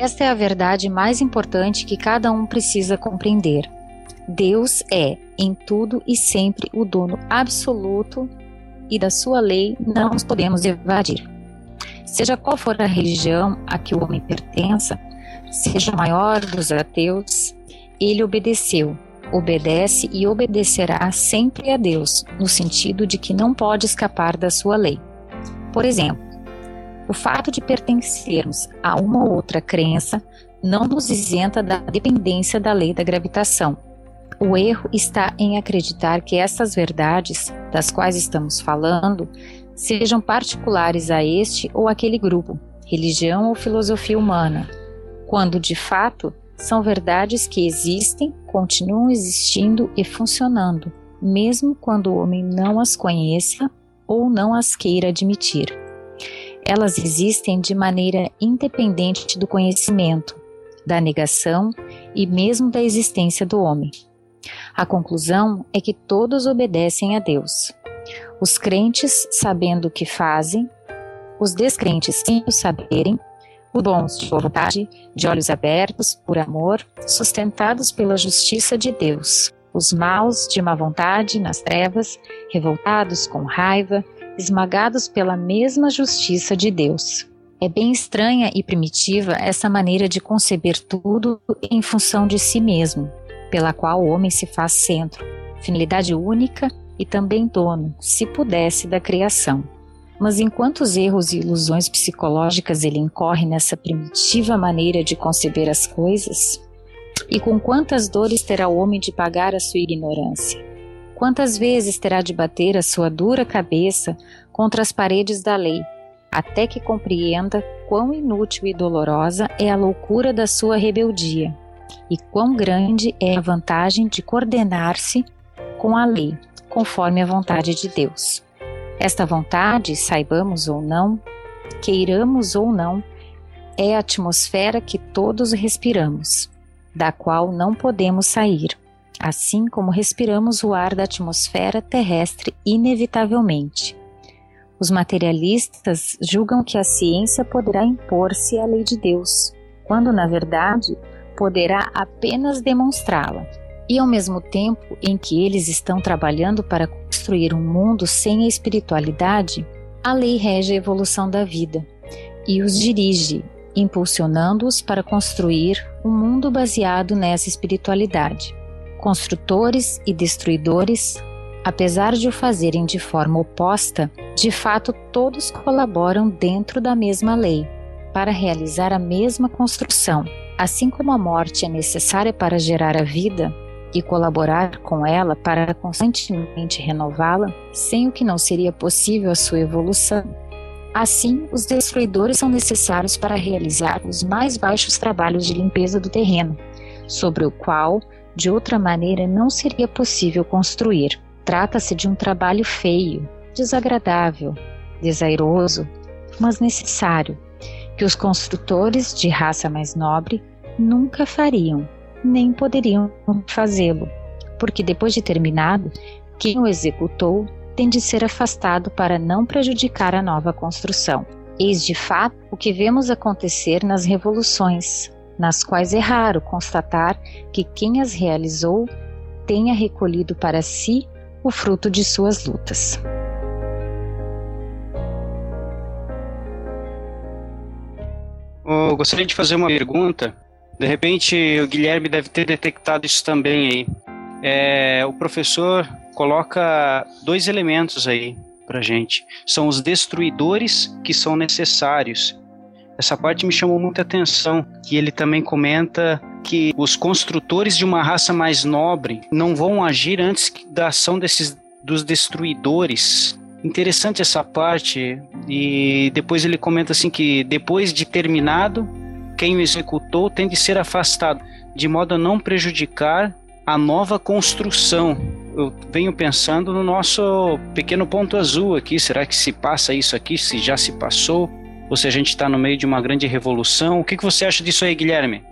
Esta é a verdade mais importante que cada um precisa compreender. Deus é, em tudo e sempre, o dono absoluto e da sua lei não nos podemos evadir. Seja qual for a religião a que o homem pertença, seja o maior dos ateus, ele obedeceu, obedece e obedecerá sempre a Deus, no sentido de que não pode escapar da sua lei. Por exemplo, o fato de pertencermos a uma ou outra crença não nos isenta da dependência da lei da gravitação. O erro está em acreditar que essas verdades, das quais estamos falando, sejam particulares a este ou aquele grupo, religião ou filosofia humana, quando de fato são verdades que existem, continuam existindo e funcionando, mesmo quando o homem não as conheça ou não as queira admitir. Elas existem de maneira independente do conhecimento, da negação e mesmo da existência do homem. A conclusão é que todos obedecem a Deus. Os crentes sabendo o que fazem, os descrentes sem o saberem, os bons de boa vontade, de olhos abertos, por amor, sustentados pela justiça de Deus, os maus de má vontade nas trevas, revoltados com raiva, esmagados pela mesma justiça de Deus. É bem estranha e primitiva essa maneira de conceber tudo em função de si mesmo, pela qual o homem se faz centro, finalidade única e também dono, se pudesse, da criação. Mas enquanto os erros e ilusões psicológicas ele incorre nessa primitiva maneira de conceber as coisas, e com quantas dores terá o homem de pagar a sua ignorância? Quantas vezes terá de bater a sua dura cabeça contra as paredes da lei, até que compreenda quão inútil e dolorosa é a loucura da sua rebeldia, e quão grande é a vantagem de coordenar-se com a lei, conforme a vontade de Deus. Esta vontade, saibamos ou não, queiramos ou não, é a atmosfera que todos respiramos, da qual não podemos sair, assim como respiramos o ar da atmosfera terrestre inevitavelmente. Os materialistas julgam que a ciência poderá impor-se à lei de Deus, quando na verdade poderá apenas demonstrá-la. E ao mesmo tempo em que eles estão trabalhando para construir um mundo sem a espiritualidade, a lei rege a evolução da vida e os dirige, impulsionando-os para construir um mundo baseado nessa espiritualidade. Construtores e destruidores, apesar de o fazerem de forma oposta, de fato todos colaboram dentro da mesma lei para realizar a mesma construção. Assim como a morte é necessária para gerar a vida, e colaborar com ela para constantemente renová-la, sem o que não seria possível a sua evolução. Assim, os destruidores são necessários para realizar os mais baixos trabalhos de limpeza do terreno, sobre o qual, de outra maneira, não seria possível construir. Trata-se de um trabalho feio, desagradável, desairoso, mas necessário, que os construtores de raça mais nobre nunca fariam nem poderiam fazê-lo, porque depois de terminado, quem o executou tem de ser afastado para não prejudicar a nova construção. Eis de fato o que vemos acontecer nas revoluções, nas quais é raro constatar que quem as realizou tenha recolhido para si o fruto de suas lutas. Eu gostaria de fazer uma pergunta de repente, o Guilherme deve ter detectado isso também aí. É, o professor coloca dois elementos aí para gente. São os destruidores que são necessários. Essa parte me chamou muita atenção, que ele também comenta que os construtores de uma raça mais nobre não vão agir antes da ação desses dos destruidores. Interessante essa parte e depois ele comenta assim que depois de terminado quem o executou tem de ser afastado, de modo a não prejudicar a nova construção. Eu venho pensando no nosso pequeno ponto azul aqui. Será que se passa isso aqui? Se já se passou? Ou se a gente está no meio de uma grande revolução? O que, que você acha disso aí, Guilherme?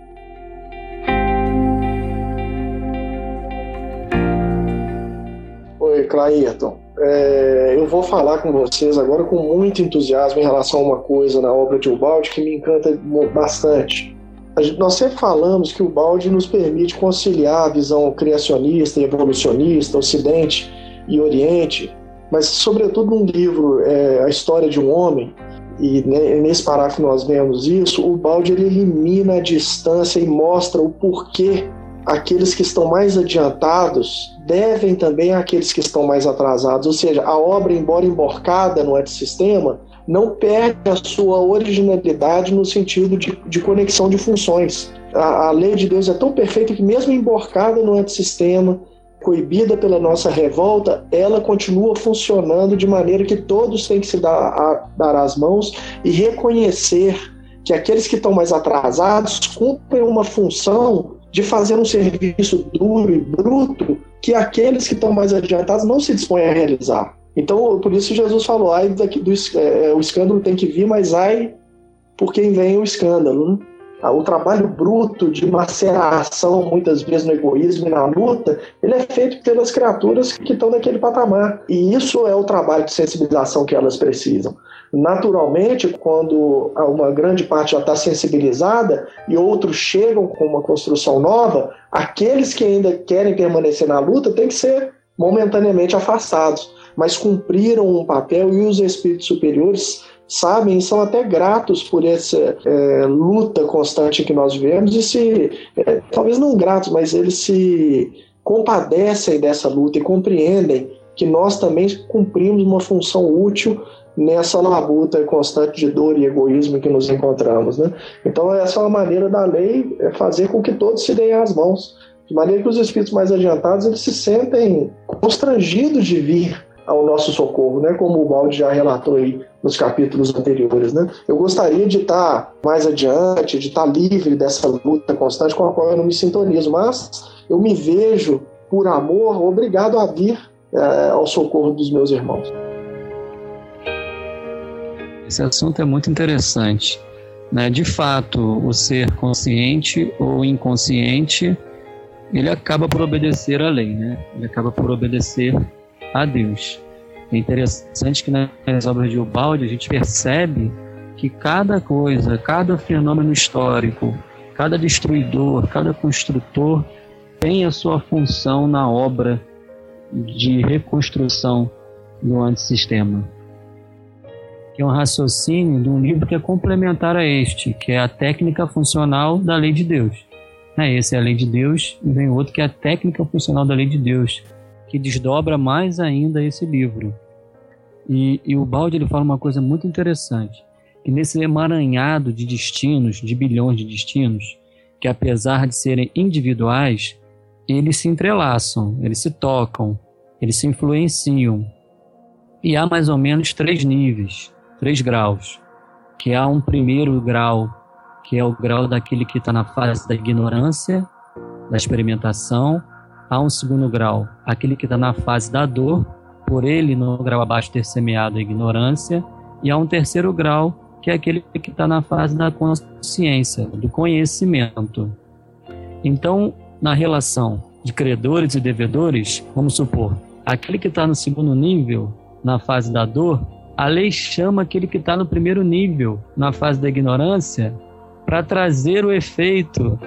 Oi, Clairton. É, eu vou falar com vocês agora com muito entusiasmo em relação a uma coisa na obra de Ubaldi que me encanta bastante. Gente, nós sempre falamos que o Balde nos permite conciliar a visão criacionista e evolucionista, Ocidente e Oriente, mas, sobretudo, num livro, é, A História de um Homem, e nesse parágrafo nós vemos isso, o Balde ele elimina a distância e mostra o porquê aqueles que estão mais adiantados devem também àqueles que estão mais atrasados. Ou seja, a obra, embora emborcada no antissistema, não perde a sua originalidade no sentido de, de conexão de funções. A, a, lei de Deus é tão perfeita que, mesmo emborcada no antissistema, coibida pela nossa revolta, ela continua funcionando de maneira que todos têm que se dar, a, dar as mãos e reconhecer que aqueles que estão mais atrasados cumprem uma função de fazer um serviço duro e bruto que aqueles que estão mais adiantados não se dispõem a realizar. Então, por isso Jesus falou, ai daqui do, é, o escândalo tem que vir, mas ai por quem vem o escândalo. Né? Ah, o trabalho bruto de maceração, muitas vezes no egoísmo e na luta, ele é feito pelas criaturas que estão naquele patamar. E isso é o trabalho de sensibilização que elas precisam. Naturalmente, quando uma grande parte já está sensibilizada e outros chegam com uma construção nova, aqueles que ainda querem permanecer na luta têm que ser momentaneamente afastados, mas cumpriram um papel e os espíritos superiores sabem e são até gratos por essa é, luta constante que nós vivemos e se, é, talvez não gratos, mas eles se compadecem dessa luta e compreendem que nós também cumprimos uma função útil nessa labuta constante de dor e egoísmo que nos encontramos. Né? Então, essa é uma maneira da lei é fazer com que todos se deem as mãos, de maneira que os espíritos mais adiantados eles se sentem constrangidos de vir ao nosso socorro, né? como o Balde já relatou aí nos capítulos anteriores. Né? Eu gostaria de estar mais adiante, de estar livre dessa luta constante com a qual eu não me sintonizo, mas eu me vejo, por amor, obrigado a vir é, ao socorro dos meus irmãos. Esse assunto é muito interessante. Né? De fato, o ser consciente ou inconsciente, ele acaba por obedecer à lei, né? ele acaba por obedecer a Deus. É interessante que nas obras de Ubaldi a gente percebe que cada coisa, cada fenômeno histórico cada destruidor, cada construtor tem a sua função na obra de reconstrução do antissistema. Que é um raciocínio de um livro que é complementar a este, que é a técnica funcional da lei de Deus. É, esse é a lei de Deus, e vem outro que é a técnica funcional da lei de Deus, que desdobra mais ainda esse livro. E, e o Balde ele fala uma coisa muito interessante, que nesse emaranhado de destinos, de bilhões de destinos, que apesar de serem individuais, eles se entrelaçam, eles se tocam, eles se influenciam. E há mais ou menos três níveis, três graus. Que há um primeiro grau, que é o grau daquele que está na fase da ignorância, da experimentação. Há um segundo grau, aquele que está na fase da dor, por ele no grau abaixo ter semeado a ignorância. E há um terceiro grau, que é aquele que está na fase da consciência, do conhecimento. Então, na relação de credores e devedores, vamos supor, aquele que está no segundo nível, na fase da dor, a lei chama aquele que está no primeiro nível, na fase da ignorância, para trazer o efeito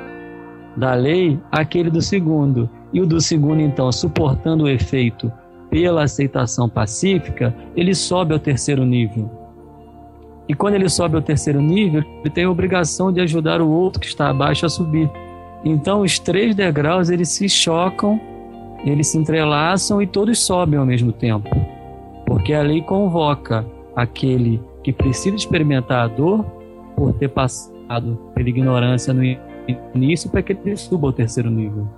da lei àquele do segundo. E o do segundo, então, suportando o efeito pela aceitação pacífica, ele sobe ao terceiro nível. E quando ele sobe ao terceiro nível, ele tem a obrigação de ajudar o outro que está abaixo a subir. Então os três degraus eles se chocam, eles se entrelaçam e todos sobem ao mesmo tempo. Porque a lei convoca aquele que precisa experimentar a dor por ter passado pela ignorância no início para que ele suba ao terceiro nível.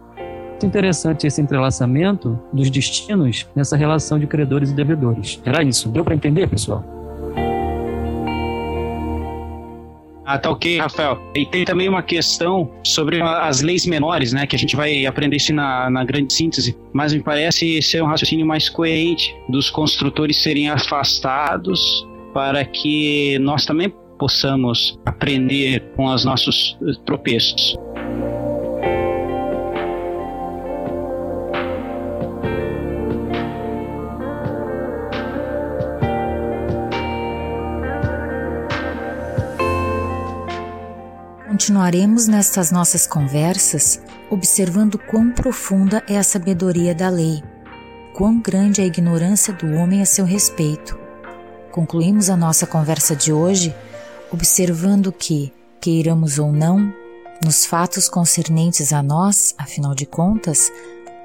Muito interessante esse entrelaçamento dos destinos nessa relação de credores e devedores. Era isso. Deu para entender, pessoal? Ah, tá ok, Rafael. E tem também uma questão sobre as leis menores, né? Que a gente vai aprender isso na, na grande síntese. Mas me parece ser um raciocínio mais coerente dos construtores serem afastados para que nós também possamos aprender com os nossos tropeços. Continuaremos nestas nossas conversas observando quão profunda é a sabedoria da lei, quão grande é a ignorância do homem a seu respeito. Concluímos a nossa conversa de hoje observando que, queiramos ou não, nos fatos concernentes a nós, afinal de contas,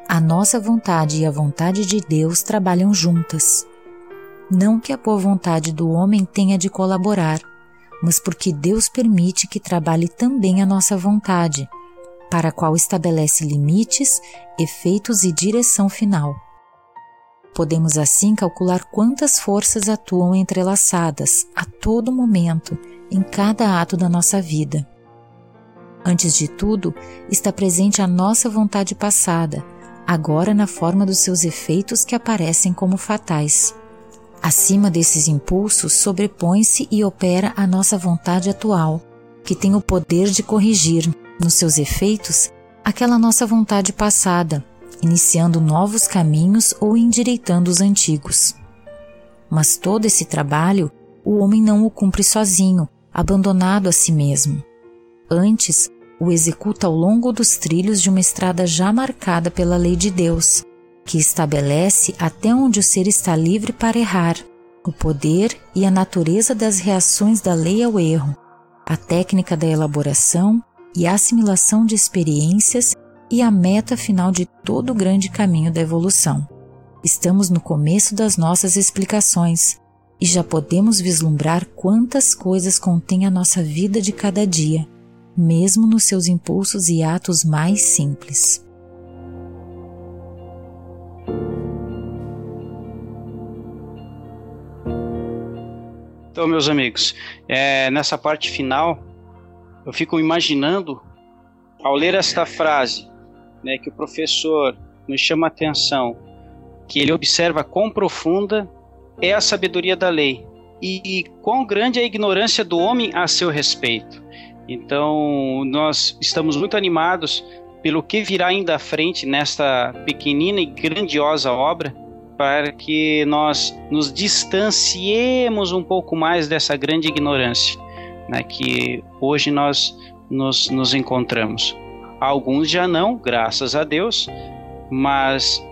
a nossa vontade e a vontade de Deus trabalham juntas. Não que a boa vontade do homem tenha de colaborar, mas porque Deus permite que trabalhe também a nossa vontade, para a qual estabelece limites, efeitos e direção final. Podemos assim calcular quantas forças atuam entrelaçadas a todo momento em cada ato da nossa vida. Antes de tudo, está presente a nossa vontade passada, agora na forma dos seus efeitos que aparecem como fatais. Acima desses impulsos sobrepõe-se e opera a nossa vontade atual, que tem o poder de corrigir, nos seus efeitos, aquela nossa vontade passada, iniciando novos caminhos ou endireitando os antigos. Mas todo esse trabalho o homem não o cumpre sozinho, abandonado a si mesmo. Antes, o executa ao longo dos trilhos de uma estrada já marcada pela lei de Deus, que estabelece até onde o ser está livre para errar, o poder e a natureza das reações da lei ao erro, a técnica da elaboração e assimilação de experiências e a meta final de todo o grande caminho da evolução. Estamos no começo das nossas explicações e já podemos vislumbrar quantas coisas contém a nossa vida de cada dia, mesmo nos seus impulsos e atos mais simples. Então, meus amigos, é, nessa parte final, eu fico imaginando, ao ler esta frase, né, que o professor nos chama a atenção, que ele observa quão profunda é a sabedoria da lei e, e quão grande é a ignorância do homem a seu respeito. Então, nós estamos muito animados pelo que virá ainda à frente nesta pequenina e grandiosa obra para que nós nos distanciemos um pouco mais dessa grande ignorância, né, que hoje nós nos, nos encontramos. Alguns já não, graças a Deus, mas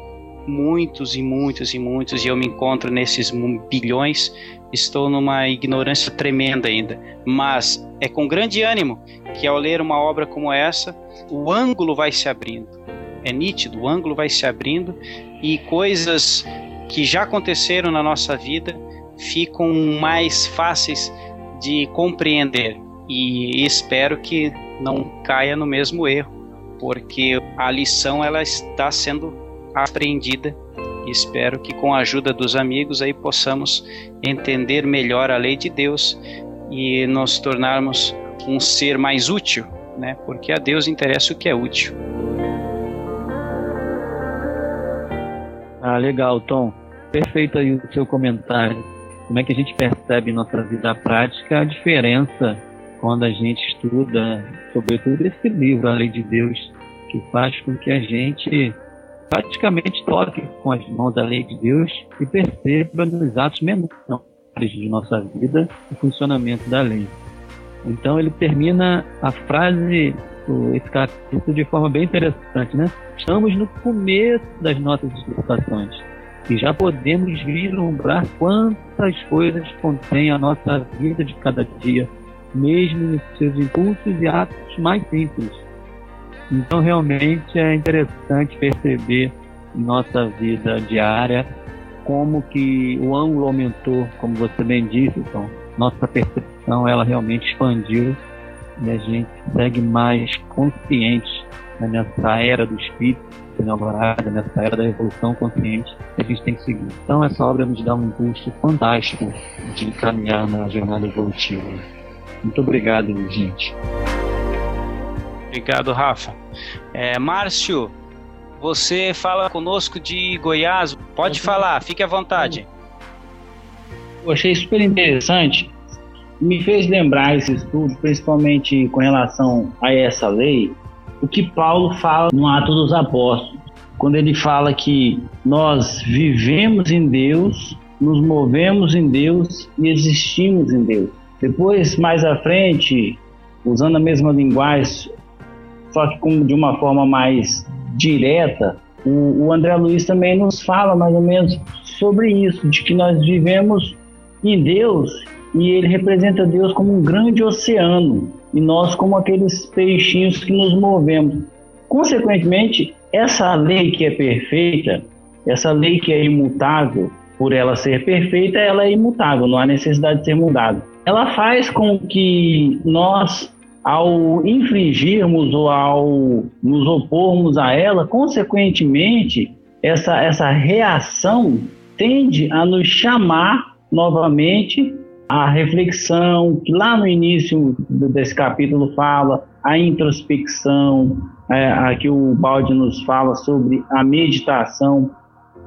muitos e muitos e muitos, e eu me encontro nesses bilhões, estou numa ignorância tremenda ainda. Mas é com grande ânimo que ao ler uma obra como essa, o ângulo vai se abrindo. É nítido, o ângulo vai se abrindo e coisas que já aconteceram na nossa vida ficam mais fáceis de compreender. E espero que não caia no mesmo erro, porque a lição ela está sendo aprendida espero que com a ajuda dos amigos aí possamos entender melhor a lei de Deus e nos tornarmos um ser mais útil, né? Porque a Deus interessa o que é útil. Ah, legal, Tom. Perfeito aí o seu comentário. Como é que a gente percebe em nossa vida prática a diferença quando a gente estuda, sobretudo esse livro, A Lei de Deus, que faz com que a gente praticamente toque com as mãos a lei de Deus e perceba nos atos menores de nossa vida o funcionamento da lei. Então ele termina a frase, esse capítulo, de forma bem interessante, né? Estamos no começo das nossas explicações e já podemos vislumbrar quantas coisas contém a nossa vida de cada dia, mesmo nos seus impulsos e atos mais simples. Então, realmente é interessante perceber em nossa vida diária como que o ângulo aumentou, como você bem disse, então, nossa percepção ela realmente expandiu e a gente segue mais consciente né, nessa era do espírito inaugurada, nessa era da evolução consciente que a gente tem que seguir. Então essa obra nos dá um impulso fantástico de caminhar na jornada evolutiva. Muito obrigado, gente. Obrigado, Rafa. É, Márcio, você fala conosco de Goiás. Pode falar, fique à vontade. Eu achei super interessante. Me fez lembrar esse estudo, principalmente com relação a essa lei, o que Paulo fala no Ato dos Apóstolos, quando ele fala que nós vivemos em Deus, nos movemos em Deus e existimos em Deus. Depois, mais à frente, usando a mesma linguagem, só que com, de uma forma mais direta, o, o André Luiz também nos fala mais ou menos sobre isso, de que nós vivemos em Deus e ele representa Deus como um grande oceano e nós como aqueles peixinhos que nos movemos. Consequentemente, essa lei que é perfeita, essa lei que é imutável, por ela ser perfeita, ela é imutável, não há necessidade de ser mudada. Ela faz com que nós ao infringirmos ou ao nos opormos a ela, consequentemente, essa, essa reação tende a nos chamar novamente à reflexão, que lá no início desse capítulo fala, a introspecção, é, aqui o Balde nos fala sobre a meditação.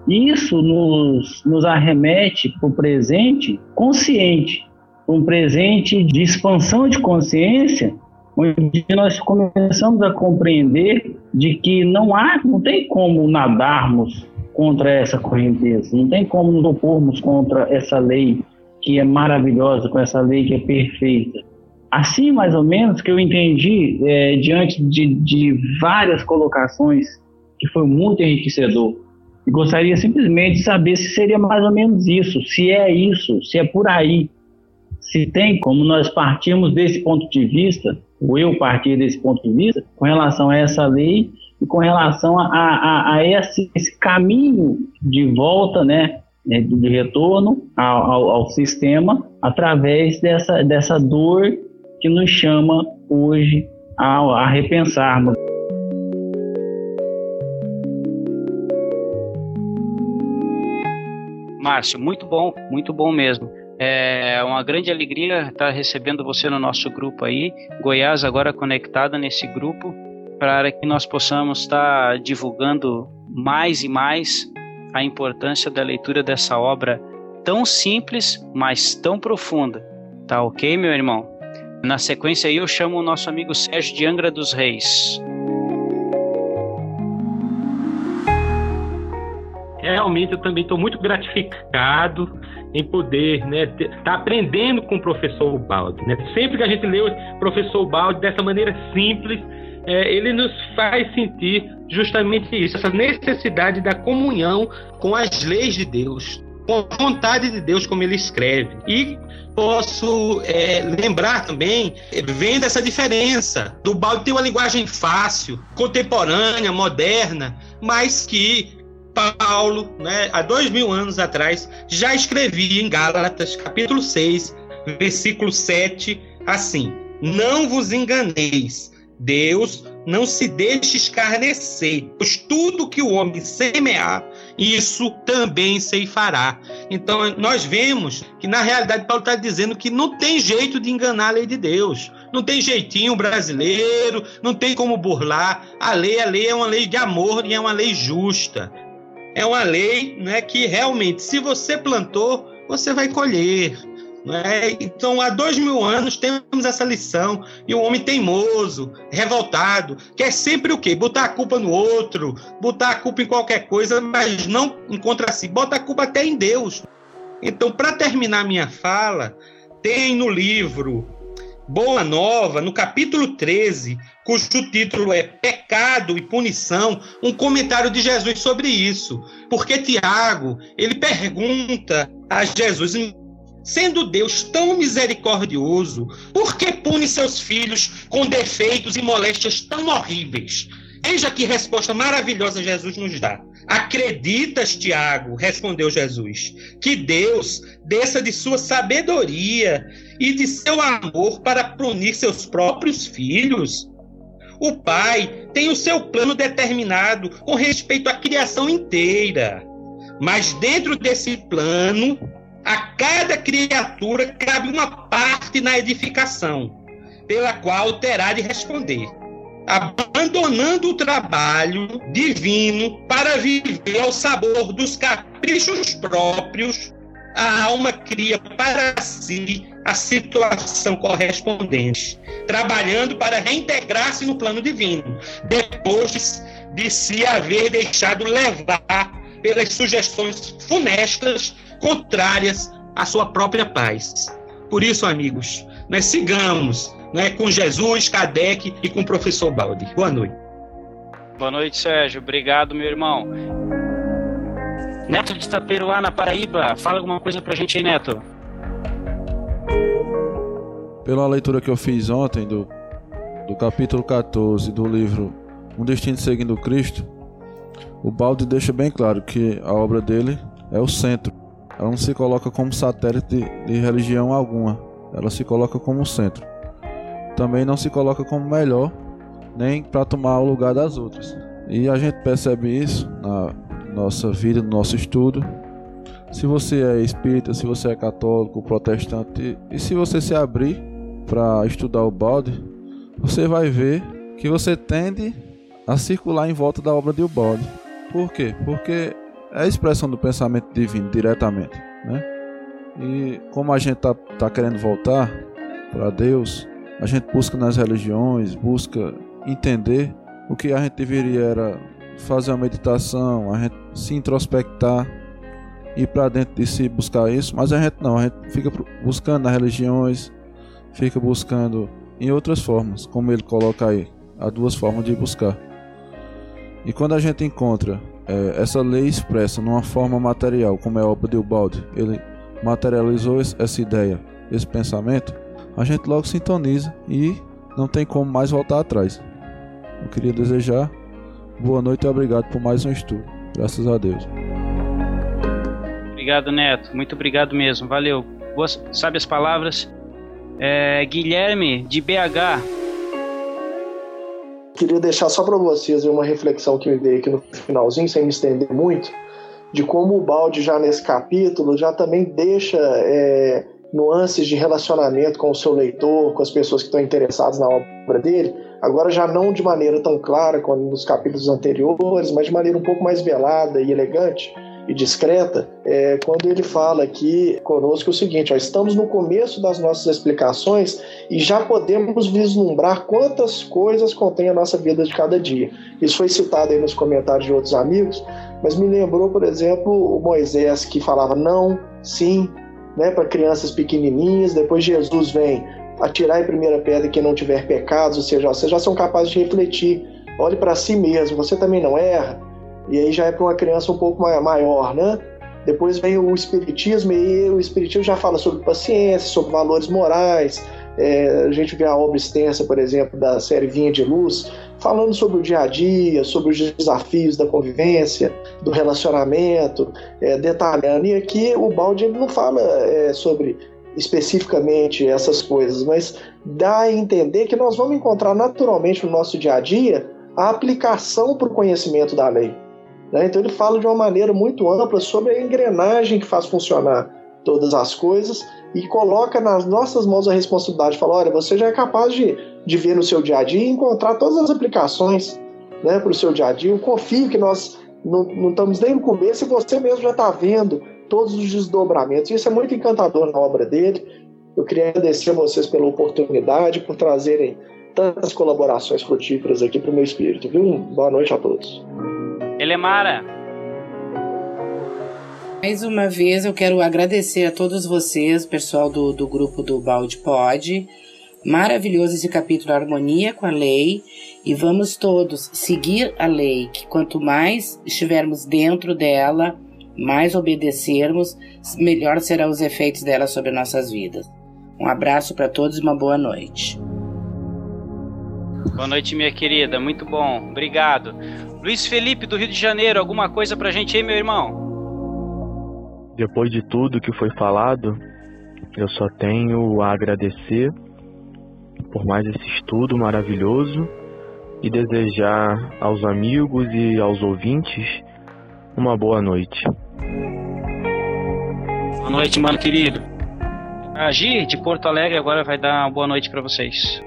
Isso nos, nos arremete para o presente consciente, um presente de expansão de consciência onde nós começamos a compreender de que não há, não tem como nadarmos contra essa correnteza, não tem como nos opormos contra essa lei que é maravilhosa, com essa lei que é perfeita. Assim, mais ou menos, que eu entendi é, diante de, de várias colocações que foi muito enriquecedor. E gostaria simplesmente de saber se seria mais ou menos isso, se é isso, se é por aí, se tem como nós partimos desse ponto de vista o eu partir desse ponto de vista com relação a essa lei e com relação a, a, a esse, esse, caminho de volta, né, né de retorno ao, ao, ao, sistema através dessa, dessa dor que nos chama hoje a, a repensarmos. Márcio, muito bom, muito bom mesmo. É uma grande alegria estar recebendo você no nosso grupo aí. Goiás agora conectada nesse grupo para que nós possamos estar divulgando mais e mais a importância da leitura dessa obra tão simples, mas tão profunda. Tá ok, meu irmão? Na sequência aí eu chamo o nosso amigo Sérgio de Angra dos Reis. Realmente eu também estou muito gratificado em poder né, estar tá aprendendo com o professor Balde. Né? Sempre que a gente lê o professor Balde dessa maneira simples, é, ele nos faz sentir justamente isso, essa necessidade da comunhão com as leis de Deus, com a vontade de Deus, como ele escreve. E posso é, lembrar também, vendo essa diferença, do Balde ter uma linguagem fácil, contemporânea, moderna, mas que Paulo, né, há dois mil anos atrás, já escrevia em Gálatas, capítulo 6, versículo 7, assim: Não vos enganeis, Deus não se deixe escarnecer, pois tudo que o homem semear, isso também se fará. Então, nós vemos que, na realidade, Paulo está dizendo que não tem jeito de enganar a lei de Deus. Não tem jeitinho brasileiro, não tem como burlar. A lei, a lei é uma lei de amor e é uma lei justa. É uma lei né, que realmente, se você plantou, você vai colher. Né? Então, há dois mil anos temos essa lição. E o homem teimoso, revoltado, quer sempre o quê? Botar a culpa no outro, botar a culpa em qualquer coisa, mas não encontra si. Bota a culpa até em Deus. Então, para terminar minha fala, tem no livro Boa Nova, no capítulo 13, cujo título é Pecado e Punição, um comentário de Jesus sobre isso. Porque Tiago, ele pergunta a Jesus, Sendo Deus tão misericordioso, por que pune seus filhos com defeitos e moléstias tão horríveis? Veja que resposta maravilhosa Jesus nos dá. Acreditas, Tiago, respondeu Jesus, que Deus desça de sua sabedoria e de seu amor para punir seus próprios filhos? O Pai tem o seu plano determinado com respeito à criação inteira. Mas dentro desse plano, a cada criatura cabe uma parte na edificação, pela qual terá de responder. Abandonando o trabalho divino para viver ao sabor dos caprichos próprios, a alma cria para si a situação correspondente, trabalhando para reintegrar-se no plano divino, depois de se haver deixado levar pelas sugestões funestas contrárias à sua própria paz. Por isso, amigos, nós sigamos né, com Jesus, Kardec e com o professor Baldi. Boa noite. Boa noite, Sérgio. Obrigado, meu irmão. Neto de Itaperuá, na Paraíba. Fala alguma coisa pra gente aí, Neto. Pela leitura que eu fiz ontem do, do capítulo 14 do livro Um Destino Seguindo Cristo, o Balde deixa bem claro que a obra dele é o centro ela não se coloca como satélite de, de religião alguma, ela se coloca como centro. Também não se coloca como melhor, nem para tomar o lugar das outras. E a gente percebe isso na nossa vida, no nosso estudo. Se você é espírita, se você é católico, protestante, e se você se abrir para estudar o balde, você vai ver que você tende a circular em volta da obra de Ubaldi. Por quê? Porque é a expressão do pensamento divino diretamente, né? E como a gente tá, tá querendo voltar para Deus, a gente busca nas religiões, busca entender o que a gente deveria era fazer uma meditação, a gente se introspectar, ir para dentro de si buscar isso, mas a gente não, a gente fica buscando nas religiões, fica buscando em outras formas, como ele coloca aí, há duas formas de buscar. E quando a gente encontra é, essa lei expressa numa forma material, como é a obra de Ubaldi, ele materializou essa ideia, esse pensamento, a gente logo sintoniza e não tem como mais voltar atrás. Eu queria desejar boa noite e obrigado por mais um estudo. Graças a Deus. Obrigado, Neto. Muito obrigado mesmo. Valeu. Boas, sabe as palavras? É, Guilherme, de BH, queria deixar só para vocês uma reflexão que me veio aqui no finalzinho, sem me estender muito, de como o Balde já nesse capítulo já também deixa é, nuances de relacionamento com o seu leitor, com as pessoas que estão interessadas na obra dele, agora já não de maneira tão clara como nos capítulos anteriores, mas de maneira um pouco mais velada e elegante, e discreta, é, quando ele fala aqui conosco o seguinte: ó, estamos no começo das nossas explicações e já podemos vislumbrar quantas coisas contém a nossa vida de cada dia. Isso foi citado aí nos comentários de outros amigos, mas me lembrou, por exemplo, o Moisés que falava não, sim, né, para crianças pequenininhas. Depois Jesus vem atirar em primeira pedra quem não tiver pecados, ou seja, vocês já são capazes de refletir. Olhe para si mesmo, você também não erra. E aí já é para uma criança um pouco maior, né? Depois vem o Espiritismo, e o Espiritismo já fala sobre paciência, sobre valores morais. É, a gente vê a obra extensa, por exemplo, da série Vinha de Luz, falando sobre o dia a dia, sobre os desafios da convivência, do relacionamento, é, detalhando. E aqui o Balde não fala é, sobre especificamente essas coisas, mas dá a entender que nós vamos encontrar naturalmente no nosso dia a dia a aplicação para o conhecimento da lei. Né? Então ele fala de uma maneira muito ampla sobre a engrenagem que faz funcionar todas as coisas e coloca nas nossas mãos a responsabilidade. Fala, olha, você já é capaz de, de ver no seu dia a dia e encontrar todas as aplicações né, para o seu dia a dia. Eu confio que nós não, não estamos nem no começo e você mesmo já está vendo todos os desdobramentos. Isso é muito encantador na obra dele. Eu queria agradecer a vocês pela oportunidade, por trazerem tantas colaborações frutíferas aqui para o meu espírito. Viu? Boa noite a todos. Elemara. Mais uma vez eu quero agradecer a todos vocês, pessoal do, do grupo do Balde Pod. Maravilhoso esse capítulo Harmonia com a Lei. E vamos todos seguir a lei, que quanto mais estivermos dentro dela, mais obedecermos, melhor serão os efeitos dela sobre nossas vidas. Um abraço para todos e uma boa noite. Boa noite, minha querida. Muito bom. Obrigado. Luiz Felipe, do Rio de Janeiro, alguma coisa pra gente aí, meu irmão? Depois de tudo que foi falado, eu só tenho a agradecer por mais esse estudo maravilhoso e desejar aos amigos e aos ouvintes uma boa noite. Boa noite, mano querido. A Gi, de Porto Alegre, agora vai dar uma boa noite para vocês.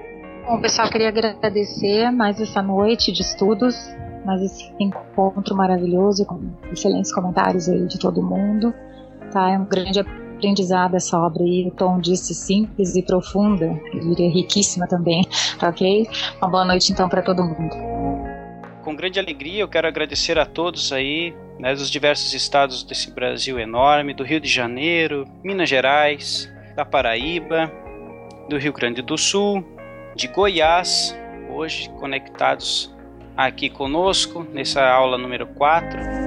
Bom, pessoal, queria agradecer mais essa noite de estudos mas esse encontro maravilhoso com excelentes comentários aí de todo mundo. Tá? É um grande aprendizado essa obra aí. O Tom disse simples e profunda, eu diria riquíssima também. Tá ok? Uma boa noite então para todo mundo. Com grande alegria eu quero agradecer a todos aí, né, dos diversos estados desse Brasil enorme, do Rio de Janeiro, Minas Gerais, da Paraíba, do Rio Grande do Sul, de Goiás, hoje conectados aqui conosco nessa aula número 4.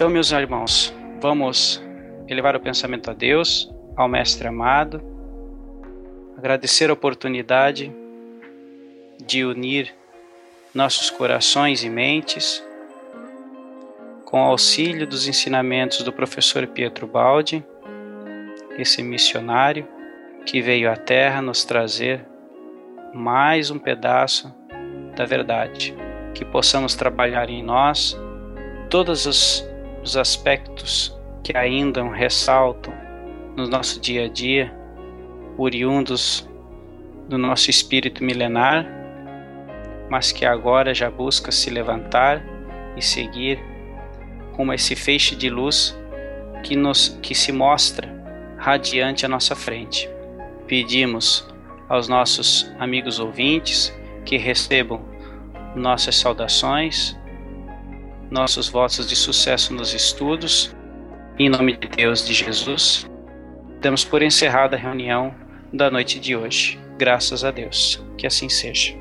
Então, meus irmãos, vamos elevar o pensamento a Deus, ao Mestre amado, agradecer a oportunidade de unir nossos corações e mentes com o auxílio dos ensinamentos do professor Pietro Baldi, esse missionário que veio à Terra nos trazer mais um pedaço da verdade, que possamos trabalhar em nós todos os, os aspectos que ainda ressaltam no nosso dia a dia, oriundos do nosso espírito milenar, mas que agora já busca se levantar e seguir como esse feixe de luz que nos que se mostra radiante à nossa frente. Pedimos aos nossos amigos ouvintes que recebam nossas saudações, nossos votos de sucesso nos estudos. Em nome de Deus, de Jesus, damos por encerrada a reunião da noite de hoje. Graças a Deus. Que assim seja.